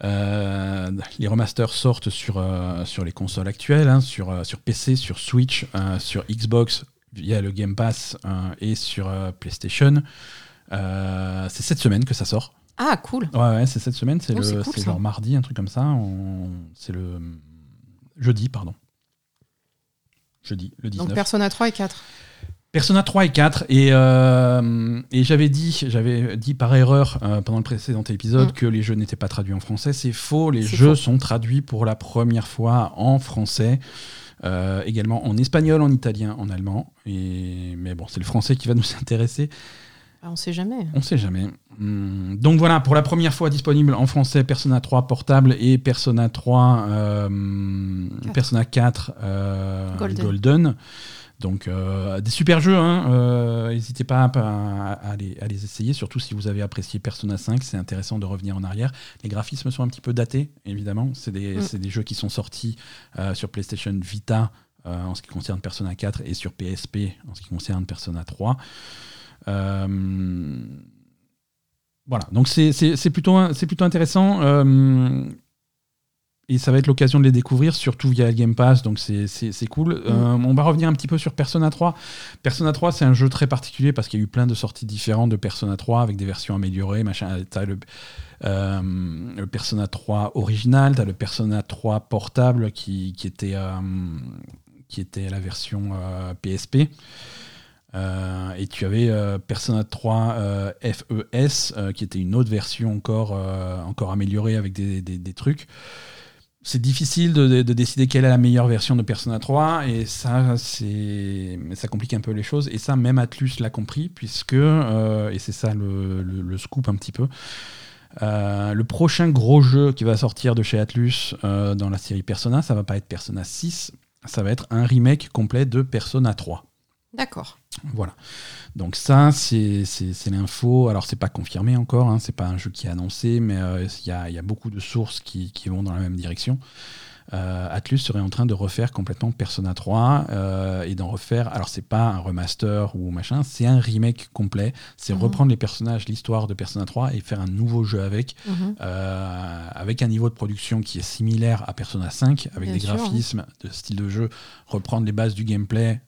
Euh, les remasters sortent sur, euh, sur les consoles actuelles, hein, sur, euh, sur PC, sur Switch, sur Xbox via le Game Pass et sur PlayStation. c'est cette semaine que ça sort. Ah, cool. Ouais, ouais c'est cette semaine, c'est oh, le genre mardi, un truc comme ça. C'est le jeudi, pardon. Jeudi, le 19. Donc Persona 3 et 4. Persona 3 et 4 euh, et, j'avais dit j'avais dit par erreur euh, pendant le précédent épisode mm. que les jeux n'étaient pas traduits en français. C'est faux les jeux sont traduits pour la première fois en français euh, également en espagnol en italien en allemand. Et mais bon c'est le français qui va nous intéresser. Ah, on sait jamais. On sait jamais. Hmm. donc voilà pour la première fois disponible en français Persona 3 portable et Persona 3 Persona 4 Golden donc euh, des super jeux, hein. euh, n'hésitez pas à, les, essayer, surtout si vous avez apprécié Persona 5, c'est intéressant de revenir en arrière. Les graphismes sont un petit peu datés, évidemment, c'est des, mm. jeux qui sont sortis euh, sur PlayStation Vita en ce qui concerne Persona 4 et sur PSP en ce qui concerne Persona 3. voilà, donc c'est plutôt, plutôt intéressant et ça va être l'occasion de les découvrir, surtout via le Game Pass, donc c'est cool. Mm. Euh, on va revenir un petit peu sur Persona 3. Persona 3, c'est un jeu très particulier parce qu'il y a eu plein de sorties différentes de Persona 3 avec des versions améliorées. Machin. T'as le, euh, le Persona 3 original, t'as le Persona 3 portable qui, qui était, euh, qui était la version PSP. et tu avais Persona 3 FES, qui était une autre version encore, encore améliorée avec des, des, des trucs c'est difficile de, décider quelle est la meilleure version de Persona 3 et ça c'est ça complique un peu les choses et ça même Atlus l'a compris puisque euh, et c'est ça le, scoop un petit peu euh, le prochain gros jeu qui va sortir de chez Atlus euh, dans la série Persona ça va pas être Persona 6 ça va être un remake complet de Persona 3 d'accord. Voilà donc ça, c'est l'info. Alors c'est pas confirmé encore, hein, c'est pas un jeu qui est annoncé, mais euh, il y, a, beaucoup de sources qui, qui, vont dans la même direction euh, Atlus serait en train de refaire complètement Persona 3 euh, et d'en refaire. Alors, c'est pas un remaster ou machin, c'est un remake complet. C'est mhm. reprendre les personnages, l'histoire de Persona 3 et faire un nouveau jeu avec, mhm. euh, avec un niveau de production qui est similaire à Persona 5, avec des graphismes, de style de jeu, reprendre les bases du gameplay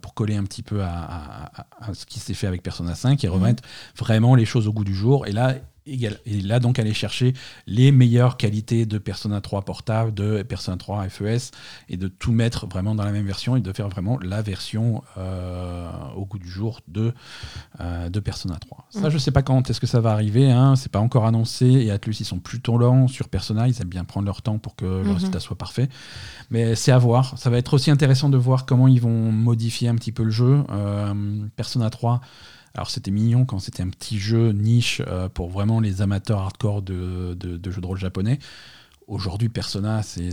pour coller un petit peu à, ce qui s'est fait avec Persona 5 et remettre mhm. vraiment les choses au goût du jour. Et là, et là, donc, aller chercher les meilleures qualités de Persona 3 portable, de Persona 3 FES, et de tout mettre vraiment dans la même version et de faire vraiment la version euh, au goût du jour de, euh, de Persona 3. Ça, mm. je sais pas quand est-ce que ça va arriver, hein, c'est pas encore annoncé, et Atlus, ils sont plutôt lents sur Persona, ils aiment bien prendre leur temps pour que le mm-hmm. résultat soit parfait. Mais c'est à voir. Ça va être aussi intéressant de voir comment ils vont modifier un petit peu le jeu. Euh, Persona 3, alors c'était mignon quand c'était un petit jeu niche euh, pour vraiment les amateurs hardcore de, jeux de rôle japonais. aujourd'hui, Persona, c'est.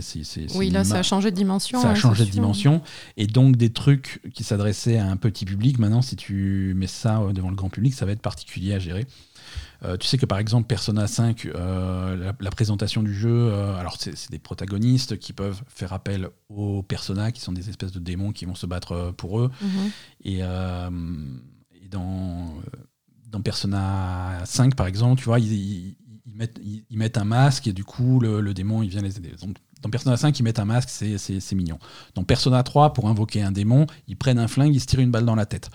Oui, là, ça a changé de dimension. ça a hein, changé de dimension. Et donc, des trucs qui s'adressaient à un petit public, maintenant, si tu mets ça euh, devant le grand public, ça va être particulier à gérer. Euh, tu sais que par exemple, Persona 5, euh, la, la présentation du jeu, euh, alors c'est des protagonistes qui peuvent faire appel aux Persona, qui sont des espèces de démons qui vont se battre pour eux. Mhm. Et dans, dans Persona 5, par exemple, tu vois, ils, ils- ils mettent, ils, ils mettent un masque et du coup, le, le démon, il vient les aider. Donc, dans Persona 5, ils mettent un masque, c'est- mignon. Dans Persona 3, pour invoquer un démon, ils prennent un flingue, ils se tirent une balle dans la tête.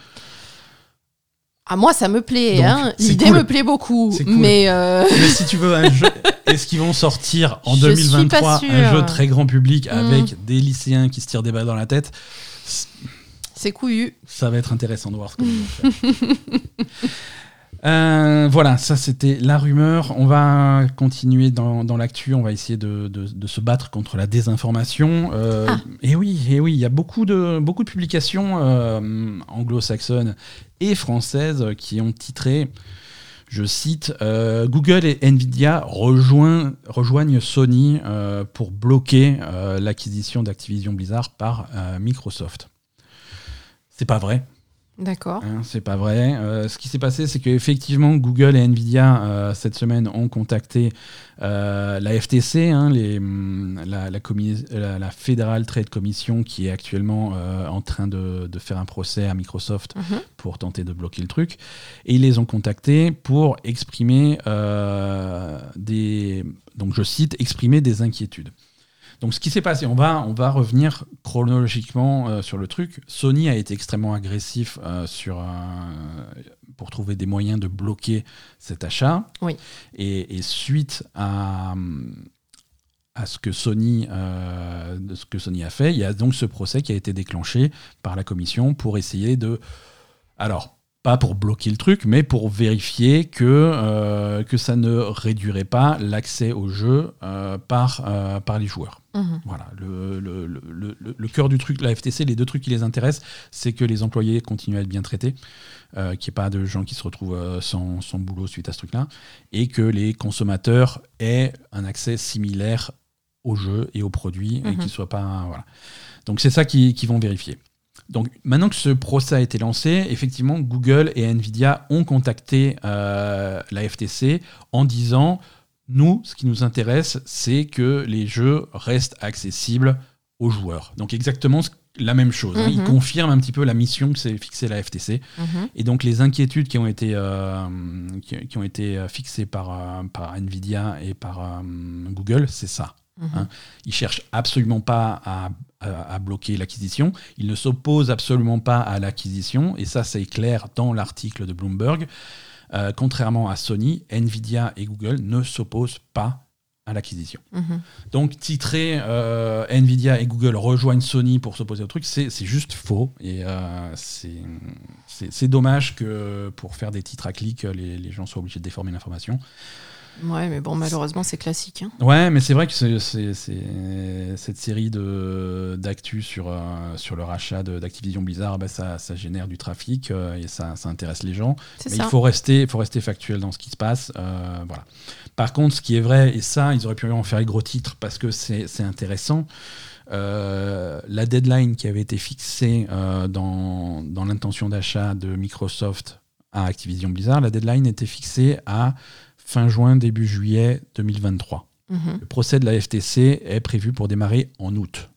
Ah, moi, ça me plaît. Hein. L'idée cool. me plaît beaucoup. C'est cool. Mais euh, Mais si tu veux un jeu, est-ce qu'ils vont sortir en Je suis 2023 pas un jeu très grand public Mm. avec des lycéens qui se tirent des balles dans la tête? C'est couillu. Ça va être intéressant de voir ce que. Euh, voilà, ça c'était la rumeur. On va continuer dans, dans l'actu. On va essayer de, de- de se battre contre la désinformation. Euh, Ah. Et oui, et oui, il y a beaucoup de, beaucoup de publications euh, anglo-saxonnes et françaises qui ont titré, je cite, Google et Nvidia rejoignent, rejoignent Sony pour bloquer l'acquisition d'Activision Blizzard par Microsoft. C'est pas vrai. D'accord. Hein, c'est pas vrai. Euh, ce qui s'est passé, c'est qu'effectivement, Google et Nvidia, euh, cette semaine, ont contacté euh, la FTC, hein, les, hum, la, la, la- la Federal Trade Commission, qui est actuellement en train de, de faire un procès à Microsoft Mhm. pour tenter de bloquer le truc. Et ils les ont contactés pour exprimer des. Donc, je cite, exprimer des inquiétudes. Donc, ce qui s'est passé, on va, on va revenir chronologiquement euh, sur le truc. Sony a été extrêmement agressif euh, sur, euh, pour trouver des moyens de bloquer cet achat. Oui. Et, et suite à, à ce que Sony, de ce que Sony a fait, il y a donc ce procès qui a été déclenché par la commission pour essayer de, alors pas pour bloquer le truc, mais pour vérifier que, euh, que ça ne réduirait pas l'accès au jeu euh, par, euh, par les joueurs. Mhm. Voilà, le, le, le, cœur du truc, la FTC, les deux trucs qui les intéressent, c'est que les employés continuent à être bien traités, qu'il n'y ait pas de gens qui se retrouvent sans, sans boulot suite à ce truc-là, et que les consommateurs aient un accès similaire aux jeux et aux produits, et Mhm. qu'ils soient pas. Voilà. Donc c'est ça qu'ils qu'ils vont vérifier. Donc maintenant que ce procès a été lancé, effectivement, Google et Nvidia ont contacté euh, la FTC en disant nous, ce qui nous intéresse, c'est que les jeux restent accessibles aux joueurs. Donc exactement ce- la même chose. hein. Ils Mhm. confirment un petit peu la mission que s'est fixée la FTC. Mhm. Et donc les inquiétudes qui ont été, euh, qui, qui ont été euh, fixées par, euh, par Nvidia et par euh, Google, c'est ça. Mhm. Hein. Ils cherchent absolument pas à, à- bloquer l'acquisition. Ils ne s'opposent absolument pas à l'acquisition. Et ça, c'est clair dans l'article de Bloomberg. Euh, contrairement à Sony, Nvidia et Google ne s'opposent pas à l'acquisition. Mhm. Donc titrer euh, Nvidia et Google rejoignent Sony pour s'opposer au truc, c'est juste faux. Et euh, c'est- dommage que pour faire des titres à clic, les, les gens soient obligés de déformer l'information. Ouais, mais bon, malheureusement, c'est classique. hein. Ouais, mais c'est vrai que c'est- c'est c'est- cette série de- d'actu sur, euh, sur le rachat de- d'Activision Blizzard, bah, ça, ça génère du trafic euh, et ça, ça intéresse les gens. C'est Mais ça. il faut rester, il faut rester factuel dans ce qui se passe. euh, voilà. Par contre, ce qui est vrai, et ça, ils auraient pu en faire les gros titres parce que c'est c'est intéressant. euh, la deadline qui avait été fixée euh, dans, dans l'intention d'achat de Microsoft à Activision Blizzard, la deadline était fixée à fin juin, début juillet 2023. Mhm. Le procès de la FTC est prévu pour démarrer en août.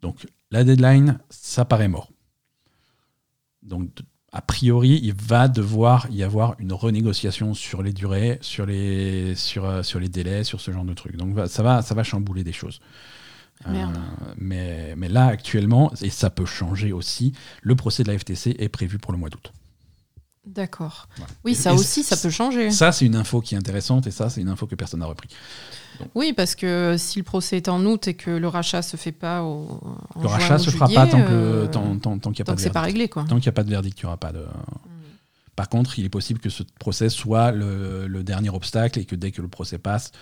Donc la deadline, ça paraît mort. Donc a priori, il va devoir y avoir une renégociation sur les durées, sur les, sur, euh, sur les délais, sur ce genre de trucs. Donc ça va, ça va chambouler des choses. Merde. Euh, mais, mais là, actuellement, et ça peut changer aussi, le procès de la FTC est prévu pour le mois d'août. D'accord. Voilà. Oui, Et- ça et aussi, ça peut changer. Ça, c'est une info qui est intéressante et ça, c'est une info que personne n'a repris. Oui, parce que si le procès est en août et que le rachat se fait pas au. en Le juin rachat se fera juillet, pas tant que euh, tant, qu'il n'y a pas de verdict. Tant qu'il n'y a pas de verdict, il n'y aura pas de. Par contre, il est possible que ce procès soit le, le dernier obstacle et que dès que le procès passe,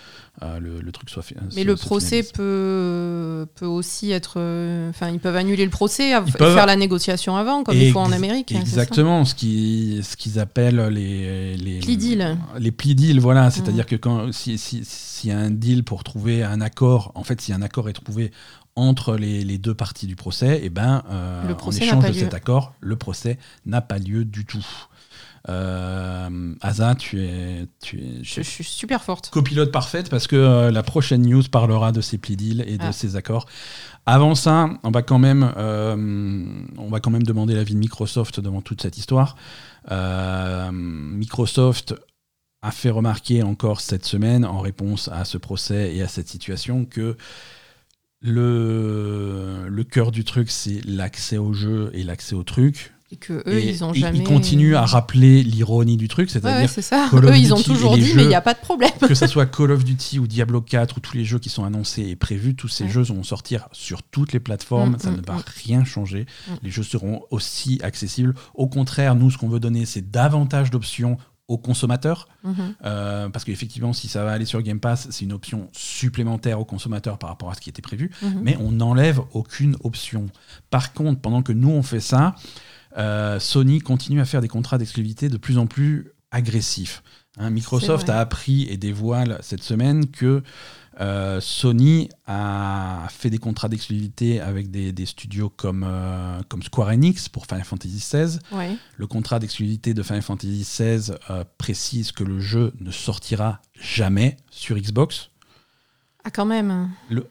euh, le, le truc soit fait. Mais le procès peut, peut aussi être. Enfin, ils peuvent annuler le procès, peuvent- faire la négociation avant, comme ils font en Amérique. hein, Exactement, ce qui- ce qu'ils appellent les, les Plea deal. Les plea deals, Mmh. voilà. C'est-à-dire que quand si- si- s'il y a un deal pour trouver un accord, en fait, si un accord est trouvé entre les, les deux parties du procès, et ben, euh, en échange de lieu. cet accord, le procès n'a pas lieu du tout. Euh, Asa, tu es, tu es, Je, je suis super forte. copilote parfaite parce que euh, la prochaine news parlera de ces plea deals et de Ah. ces accords. Avant ça, on va quand même, euh, on va quand même demander l'avis de Microsoft devant toute cette histoire. Euh, Microsoft a fait remarquer encore cette semaine, en réponse à ce procès et à cette situation, que le, le cœur du truc, c'est l'accès au jeu et l'accès au truc. Et que eux, Et ils ont jamais. ils continuent à rappeler l'ironie du truc, c'est-à-dire ouais, c'est ça. Call of Eux, ils ont toujours dit, mais il n'y a pas de problème. que ce soit Call of Duty ou Diablo 4 ou tous les jeux qui sont annoncés et prévus, tous ces Ouais. jeux vont sortir sur toutes les plateformes, Mm, ça mm, ne va mm. rien changer. Les jeux seront aussi accessibles. Au contraire, nous, ce qu'on veut donner, c'est davantage d'options aux consommateurs, Mhm. euh, parce qu'effectivement, si ça va aller sur Game Pass, c'est une option supplémentaire aux consommateurs par rapport à ce qui était prévu, Mhm. mais on n'enlève aucune option. Par contre, pendant que nous, on fait ça, euh, Sony continue à faire des contrats d'exclusivité de plus en plus agressifs. Hein, Microsoft a appris et dévoile cette semaine que euh, Sony a fait des contrats d'exclusivité avec des, des studios comme, euh, comme Square Enix pour Final Fantasy XVI. Ouais. Le contrat d'exclusivité de Final Fantasy XVI euh, précise que le jeu ne sortira jamais sur Xbox. Ah, quand même. Le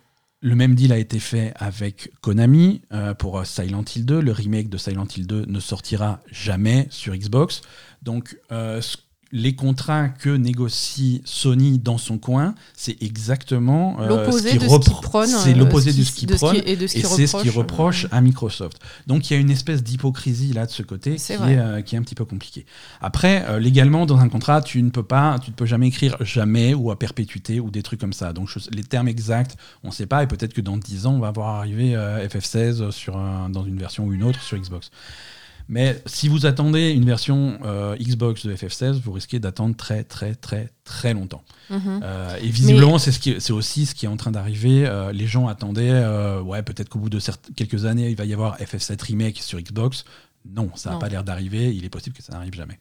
même deal a été fait avec Konami euh, pour euh, Silent Hill 2. Le remake de Silent Hill 2 ne sortira jamais sur Xbox. Donc, euh, ce- les contrats que négocie Sony dans son coin, c'est exactement euh, L'opposé ce de ce qu'il repro- prône. C'est l'opposé ce de qui- ce de prône. Et de ce Et qu'il c'est ce qu'il reproche. à Microsoft. Donc il y a une espèce d'hypocrisie là de ce côté qui est, euh, qui est un petit peu compliqué. Après, euh, légalement, dans un contrat, tu ne peux pas, tu ne peux jamais écrire jamais ou à perpétuité ou des trucs comme ça. Donc je- les termes exacts, on ne sait pas et peut-être que dans 10 ans, on va voir arriver euh, FF16 sur un- dans une version ou une autre sur Xbox. Mais si vous attendez une version euh, Xbox de FF16, vous risquez d'attendre très très très très longtemps. Mhm. Euh, et visiblement, c'est ce qui- c'est aussi ce qui est en train d'arriver. Euh, les gens attendaient, ouais, peut-être qu'au bout de quelques années, il va y avoir FF7 Remake sur Xbox. Non, ça n'a pas l'air d'arriver. Il est possible que ça n'arrive jamais.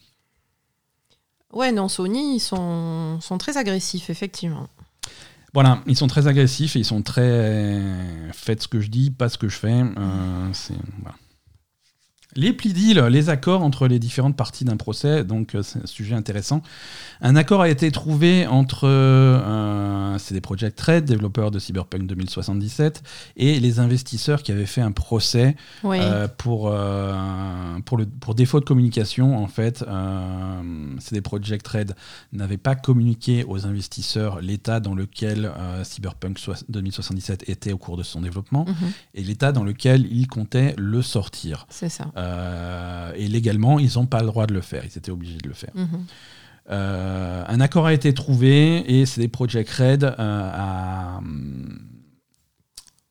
Ouais, non, Sony, ils sont, sont très agressifs, effectivement. Voilà, ils sont très agressifs et ils sont très. Faites ce que je dis, pas ce que je fais. C'est- voilà. Les plea deals, les accords entre les différentes parties d'un procès, donc euh, c'est un sujet intéressant. Un accord a été trouvé entre euh, CD Projekt Red, développeur de Cyberpunk 2077, et les investisseurs qui avaient fait un procès euh, pour, euh, pour, le, pour défaut de communication, en fait, CD Projekt Red n'avait pas communiqué aux investisseurs l'état dans lequel Cyberpunk soix- 2077 était au cours de son développement Mhm. et l'état dans lequel il comptait le sortir. C'est ça. Euh, et légalement, ils n'ont pas le droit de le faire. Ils étaient obligés de le faire. Mhm. Euh, un accord a été trouvé et CD Projekt Red euh, a,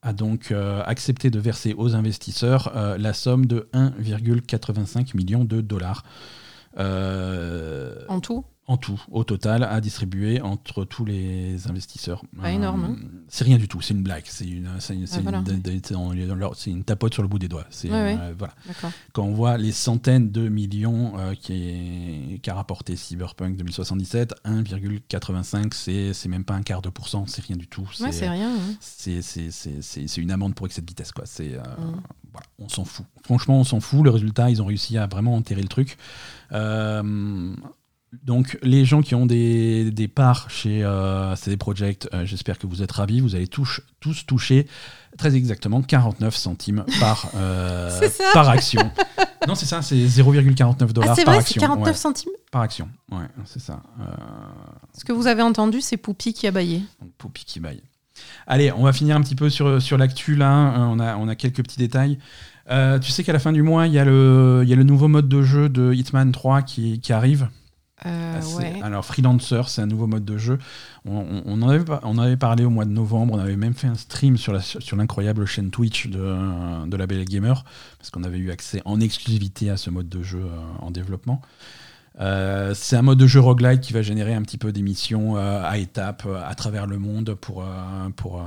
a donc euh, accepté de verser aux investisseurs euh, la somme de 1,85 million de dollars. Euh, En tout en tout, au total, à distribuer entre tous les investisseurs. Pas énorme, hein. C'est rien du tout, c'est une blague, c'est une, Ah, voilà. tapote sur le bout des doigts. Ouais. euh, voilà quand on voit les centaines de millions euh, qu'a rapporté Cyberpunk 2077, 1,85, c'est même pas un quart de pourcent, c'est rien du tout. Ouais, c'est rien. hein. c'est- une amende pour excès de vitesse. Quoi. C'est, euh, Mm. voilà, on s'en fout. Franchement, on s'en fout. Le résultat, ils ont réussi à vraiment enterrer le truc. Euh, donc, les gens qui ont des, des parts chez euh, CD Projekt, euh, j'espère que vous êtes ravis. Vous allez tous, tous toucher très exactement 49 centimes par, euh, par action. non, c'est ça, c'est 0,49 dollars Ah, par vrai, c'est action. 49 ouais, centimes? Par action, ouais, c'est ça. Ce que vous avez entendu, c'est Poupie qui a baillé. donc, Poupie qui baille. Allez, on va finir un petit peu sur, sur l'actu là. Euh, On a, on a quelques petits détails. Tu sais qu'à la fin du mois, il y, a le- il y a le nouveau mode de jeu de Hitman 3 qui, qui arrive. Euh, Ah, ouais. Alors, Freelancer, c'est un nouveau mode de jeu. On, on- on en avait, on parlé au mois de novembre. On avait même fait un stream sur l'incroyable chaîne Twitch de, de la Belle Gamer, parce qu'on avait eu accès en exclusivité à ce mode de jeu euh, en développement. Euh, c'est un mode de jeu roguelike qui va générer un petit peu des missions euh, à étapes à travers le monde pour, pour,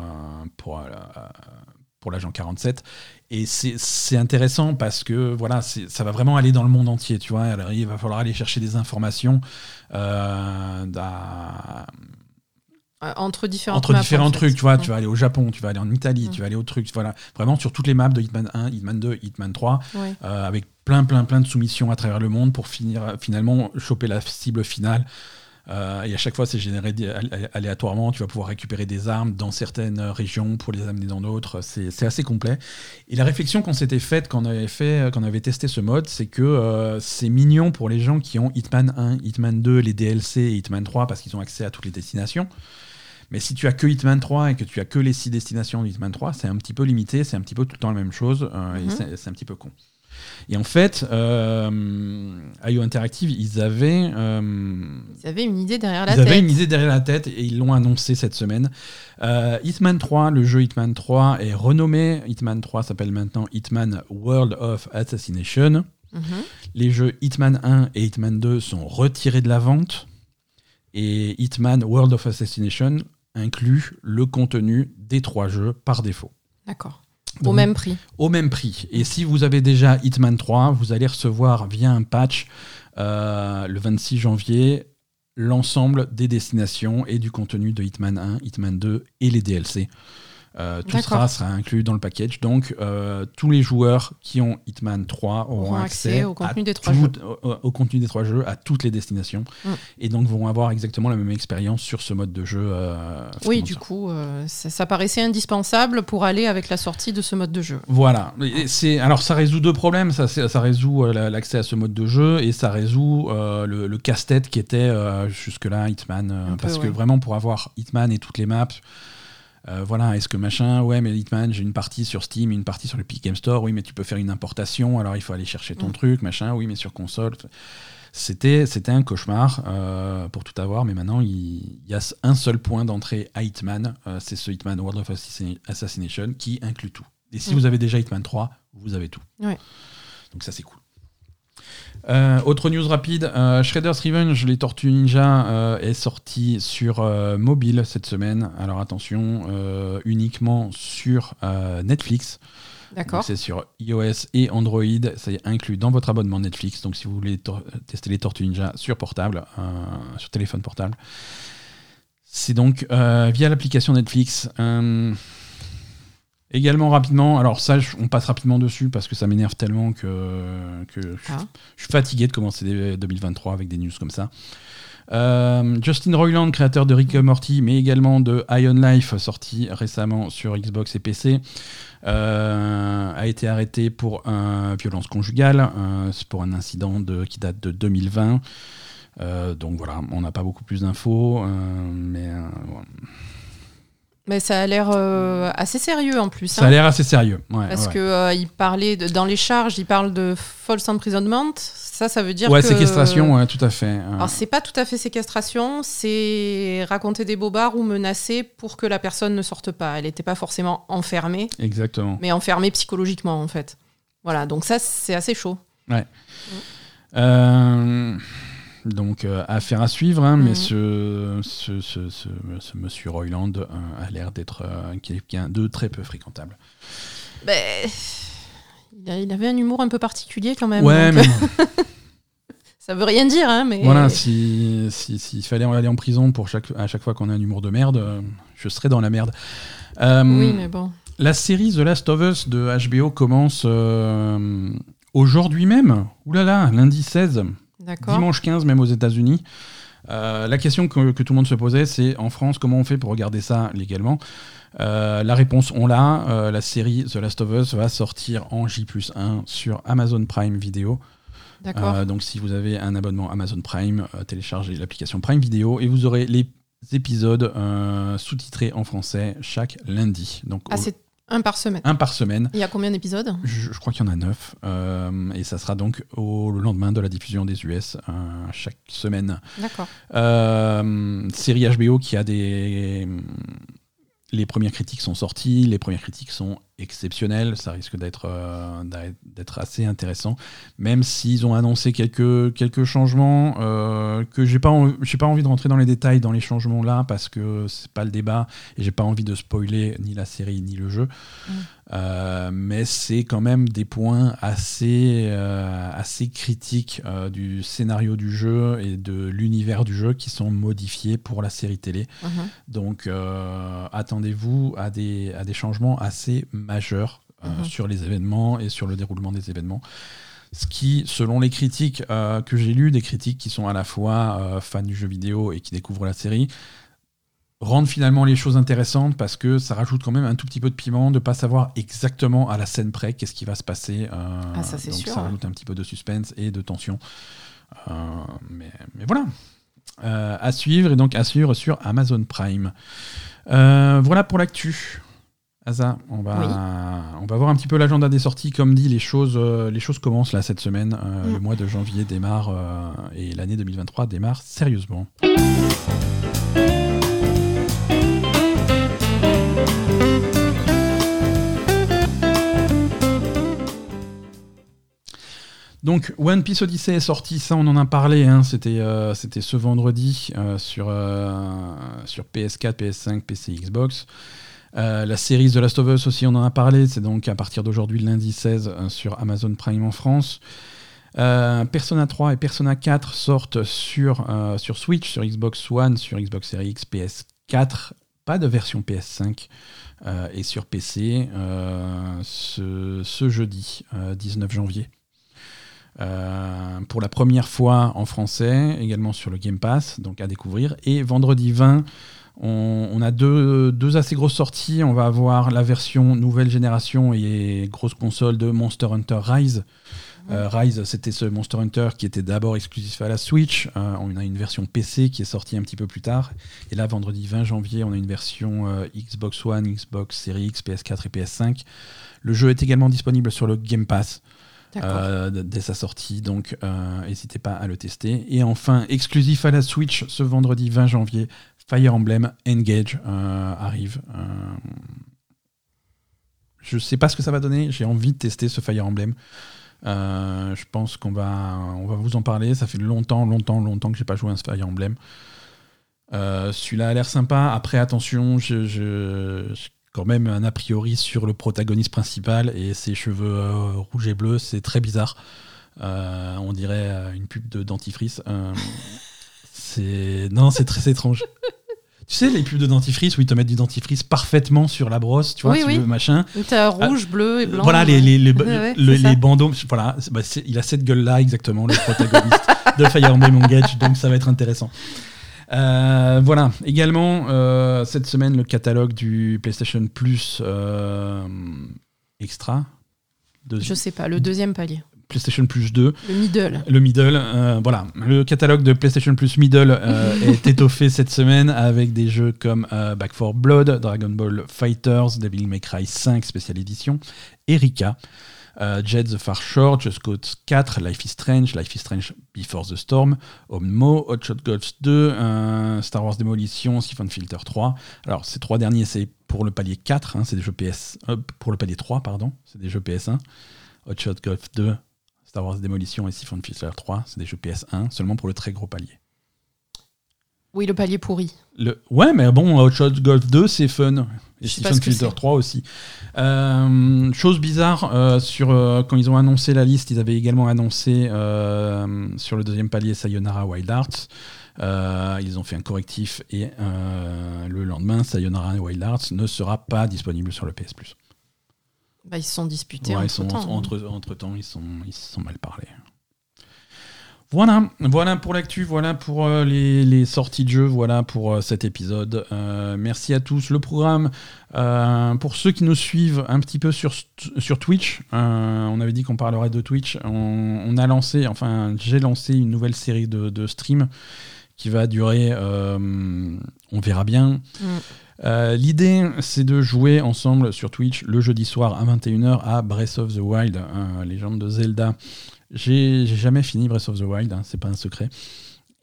pour, pour l'agent 47. Et c'est intéressant parce que voilà, ça va vraiment aller dans le monde entier. Tu vois, Alors, il va falloir aller chercher des informations. entre différents, entre différents trucs, tu vois, tu vas aller au Japon, tu vas aller en Italie, tu vas aller au truc, voilà, vraiment sur toutes les maps de Hitman 1, Hitman 2, Hitman 3, avec plein, plein, plein de soumissions à travers le monde pour finir, finalement choper la cible finale. Euh, et à chaque fois, c'est généré aléatoirement. Tu vas pouvoir récupérer des armes dans certaines régions pour les amener dans d'autres. C'est assez complet. Et la réflexion qu'on s'était faite quand on avait fait, quand on avait testé ce mode, c'est que euh, c'est mignon pour les gens qui ont Hitman 1, Hitman 2, les DLC et Hitman 3 parce qu'ils ont accès à toutes les destinations. Mais si tu as que Hitman 3 et que tu as que les 6 destinations de Hitman 3, c'est un petit peu limité, c'est un petit peu tout le temps la même chose, euh, et mhm. c'est un petit peu con. Et en fait, euh, IO Interactive, ils avaient, euh, ils avaient une idée derrière la tête. Ils avaient une idée derrière la tête et ils l'ont annoncé cette semaine. Euh, Hitman 3, le jeu Hitman 3 est renommé. Hitman 3 s'appelle maintenant Hitman World of Assassination. Mhm. Les jeux Hitman 1 et Hitman 2 sont retirés de la vente. Et Hitman World of Assassination inclut le contenu des trois jeux par défaut. D'accord au même prix. Au même prix. Et si vous avez déjà Hitman 3, vous allez recevoir via un patch euh, le 26 janvier l'ensemble des destinations et du contenu de Hitman 1, Hitman 2 et les DLC. Euh, tout sera, sera inclus dans le package. Donc, euh, tous les joueurs qui ont Hitman 3 auront, accès, au, contenu des trois jeux. Au, contenu des trois jeux, à toutes les destinations. Mm. Et donc, vont avoir exactement la même expérience sur ce mode de jeu. Euh, oui, du coup, ça, paraissait indispensable pour aller avec la sortie de ce mode de jeu. Voilà. C'est, alors, ça résout deux problèmes. Ça, ça résout l'accès à ce mode de jeu et ça résout le, casse-tête qui était jusque-là Hitman. parce que vraiment, pour avoir Hitman et toutes les maps, euh, voilà, est-ce que machin, ouais, mais Hitman, j'ai une partie sur Steam, une partie sur le Epic Game Store, oui, mais tu peux faire une importation, alors il faut aller chercher ton mm. truc, machin, oui, mais sur console. C'était, c'était un cauchemar euh, pour tout avoir, mais maintenant il, y a un seul point d'entrée à Hitman, euh, c'est ce Hitman World of Assassination qui inclut tout. Et si mm. vous avez déjà Hitman 3, vous avez tout. Donc ça c'est cool. Euh, autre news rapide, euh, Shredder's Revenge, les Tortues Ninja, euh, est sorti sur mobile cette semaine. Alors attention, uniquement sur Netflix. D'accord. C'est sur iOS et Android. Ça est inclus dans votre abonnement Netflix. Donc si vous voulez tester les Tortues Ninja sur portable, sur téléphone portable, c'est donc via l'application Netflix. Également rapidement, alors ça, on passe rapidement dessus parce que ça m'énerve tellement que, que ah. je, suis fatigué de commencer 2023 avec des news comme ça. Euh, Justin Roiland, créateur de Rick Morty, mais également de Iron Life, sorti récemment sur Xbox et PC, euh, a été arrêté pour violence conjugale, euh, pour un incident de, qui date de 2020. donc voilà, on n'a pas beaucoup plus d'infos, mais mais ça a l'air euh, assez sérieux en plus. Ça a hein. l'air assez sérieux. Parce que euh, il parlait de, dans les charges, il parle de false imprisonment. Ça, ça veut dire ouais, séquestration, ouais, tout à fait. Alors c'est pas tout à fait séquestration, c'est raconter des bobards ou menacer pour que la personne ne sorte pas. Elle n'était pas forcément enfermée. Exactement. Mais enfermée psychologiquement en fait. Voilà, donc ça c'est assez chaud. Ouais. Mm. Euh... Donc, euh, affaire à suivre, hein, mais mhm. ce, ce, monsieur Royland euh, a l'air d'être euh, quelqu'un de très peu fréquentable. Ben, il avait un humour un peu particulier quand même. Ouais, mais. Ça veut rien dire, hein, mais. Voilà, s'il si, fallait aller en prison pour chaque, à chaque fois qu'on a un humour de merde, je serais dans la merde. oui, mais bon. La série The Last of Us de HBO commence aujourd'hui même. Ouh là là, lundi 16 dimanche 15 même aux États-Unis. Euh, la question que, tout le monde se posait, c'est en France, comment on fait pour regarder ça légalement? Euh, La réponse, on l'a. Euh, la série The Last of Us va sortir en J 1 sur Amazon Prime Video. donc si vous avez un abonnement Amazon Prime, téléchargez l'application Prime Video et vous aurez les épisodes sous-titrés en français chaque lundi. Donc, ah, un par semaine. Un par semaine. Il y a combien d'épisodes je, crois qu'il y en a neuf. Euh, et ça sera donc au le lendemain de la diffusion des US, euh, chaque semaine. D'accord. Euh, série HBO qui a des. Les premières critiques sont sorties, les premières critiques sont exceptionnel, ça risque d'être euh, d'être assez intéressant, même s'ils ont annoncé quelques, quelques changements euh, que j'ai pas, j'ai pas envie de rentrer dans les détails dans les changements là parce que c'est pas le débat et j'ai pas envie de spoiler ni la série ni le jeu. Mm. Euh, mais c'est quand même des points assez, assez critiques du scénario du jeu et de l'univers du jeu qui sont modifiés pour la série télé. Mm-hmm. Donc attendez-vous à des, à des changements assez majeur euh, mhm. sur les événements et sur le déroulement des événements. Ce qui, selon les critiques euh, que j'ai lues, des critiques qui sont à la fois euh, fans du jeu vidéo et qui découvrent la série, rendent finalement les choses intéressantes parce que ça rajoute quand même un tout petit peu de piment de pas savoir exactement à la scène près qu'est-ce qui va se passer. Ah, ça, donc ça rajoute un petit peu de suspense et de tension. mais, mais, voilà. à suivre et donc à suivre sur Amazon Prime. voilà pour l'actu. Asa, on va, on va voir un petit peu l'agenda des sorties. Comme dit, les choses, euh, les choses commencent là cette semaine. Euh, mm. Le mois de janvier démarre euh, et l'année 2023 démarre sérieusement. Donc One Piece Odyssey est sorti, ça on en a parlé, hein. c'était ce vendredi sur, sur PS4, PS5, PC, Xbox. Euh, la série The Last of Us aussi, on en a parlé. C'est donc à partir d'aujourd'hui, lundi 16, euh, sur Amazon Prime en France. Euh, Persona 3 et Persona 4 sortent sur, Switch, sur Xbox One, sur Xbox Series X, PS4. Pas de version PS5 et sur PC ce, jeudi 19 janvier. pour la première fois en français, également sur le Game Pass, donc à découvrir. Et vendredi 20, on, a deux, assez grosses sorties. On va avoir la version nouvelle génération et grosse console de Monster Hunter Rise. Euh, Rise, c'était ce Monster Hunter qui était d'abord exclusif à la Switch. Euh, on a une version PC qui est sortie un petit peu plus tard. Et là, vendredi 20 janvier, on a une version euh, Xbox One, Xbox Series X, PS4 et PS5. Le jeu est également disponible sur le Game Pass. dès sa sortie, donc n'hésitez pas à le tester. Et enfin, exclusif à la Switch ce vendredi 20 janvier, Fire Emblem Engage euh, arrive. Euh, je sais pas ce que ça va donner. J'ai envie de tester ce Fire Emblem. Euh, je pense qu'on va, vous en parler. Ça fait longtemps, longtemps, longtemps que j'ai pas joué à Fire Emblem. Celui-là a l'air sympa. Après, attention, j'ai quand même un a priori sur le protagoniste principal et ses cheveux rouges et bleus. C'est très bizarre. on dirait une pub de dentifrice. c'est non, c'est très étrange. Tu sais, les pubs de dentifrice où ils te mettent du dentifrice parfaitement sur la brosse, tu vois, oui, oui. machin. T'as rouge, bleu et blanc. Voilà, les, les, les, les bandeaux. Voilà, bah, il a cette gueule-là, exactement, le protagoniste de Fire Emblem Engage, donc ça va être intéressant. Euh, voilà, également, euh, cette semaine, le catalogue du PlayStation Plus euh, Extra. Je sais pas, le deuxième palier. PlayStation Plus 2. Le middle. Le middle, euh, voilà. Le catalogue de PlayStation Plus Middle euh, est étoffé cette semaine avec des jeux comme euh, Back 4 Blood, Dragon Ball Fighters, Devil May Cry 5 Special Edition, Erika, Jet the Far Shore, Just Cause 4, Life is Strange, Life is Strange Before the Storm, Ommo, Hot Shot Golf 2, Star Wars Demolition, Siphon Filter 3. Alors ces trois derniers c'est pour le palier 4, hein, c'est des jeux PS... pour le palier 3, pardon, c'est des jeux PS1. Hot Shot Golf 2, Star Wars Démolition et Siphon Filter 3, c'est des jeux PS1, seulement pour le très gros palier. Oui, le palier pourri. Le... Ouais, mais bon, Hotshot Golf 2, c'est fun. Et Siphon Filter 3 aussi. Euh, chose bizarre, euh, sur, euh, quand ils ont annoncé la liste, ils avaient également annoncé sur le deuxième palier Sayonara Wild Arts. ils ont fait un correctif et le lendemain, Sayonara Wild Arts ne sera pas disponible sur le PS Plus. Bah, ils se sont disputés entre, sont, temps, entre, entre, temps. Ils, sont, ils se sont mal parlé. Voilà, voilà pour l'actu, voilà pour euh, les, les, sorties de jeux, voilà pour euh, cet épisode. Euh, merci à tous. Le programme, pour ceux qui nous suivent un petit peu sur, sur Twitch, on avait dit qu'on parlerait de Twitch. On, a lancé, enfin, j'ai lancé une nouvelle série de, de streams qui va durer, on verra bien. Mm. Euh, l'idée, c'est de jouer ensemble sur Twitch le jeudi soir à 21h à Breath of the Wild, hein, légende de Zelda. J'ai jamais fini Breath of the Wild, hein, c'est pas un secret.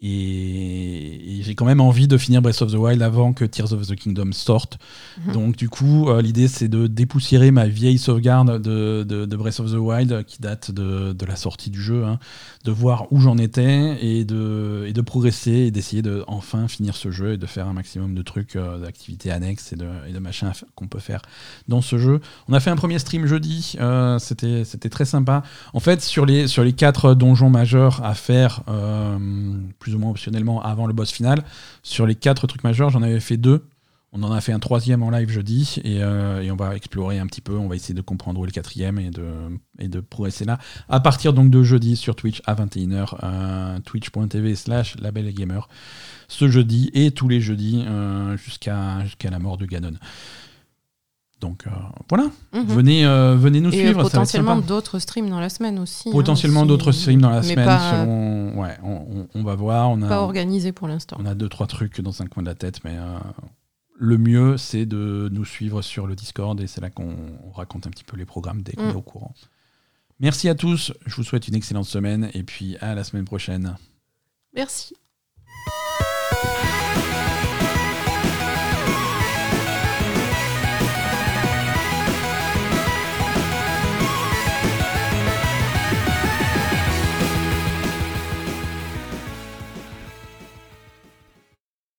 Et, et j'ai quand même envie de finir Breath of the Wild avant que Tears of the Kingdom sorte. Mhm. Donc du coup, euh, l'idée c'est de dépoussiérer ma vieille sauvegarde de, de- de Breath of the Wild qui date de, de la sortie du jeu, hein, de voir où j'en étais et de, et de progresser et d'essayer de enfin finir ce jeu et de faire un maximum de trucs, euh, d'activités annexes et de, et de machins qu'on peut faire dans ce jeu. On a fait un premier stream jeudi, euh, c'était c'était très sympa. En fait, sur les, sur les quatre donjons majeurs à faire, euh, optionnellement avant le boss final, sur les quatre trucs majeurs, j'en avais fait deux. On en a fait un troisième en live jeudi et, euh, et on va explorer un petit peu. On va essayer de comprendre où est le quatrième et de, et de progresser là. À partir donc de jeudi sur Twitch à 21h, euh, twitch.tv slash labelgamer. Ce jeudi et tous les jeudis euh, jusqu'à jusqu'à la mort de Ganon. Donc euh, voilà, Mhm. venez, euh, venez nous Et euh, suivre. potentiellement d'autres streams dans la semaine aussi. hein, Potentiellement d'autres streams dans la mais semaine. Pas, selon- Ouais, on, on- on va voir. On a, pas organisé pour l'instant. on a deux, trois trucs dans un coin de la tête, mais euh, le mieux, c'est de nous suivre sur le Discord et c'est là qu'on on raconte un petit peu les programmes dès qu'on Mm. est au courant. Merci à tous. Je vous souhaite une excellente semaine et puis à la semaine prochaine. Merci.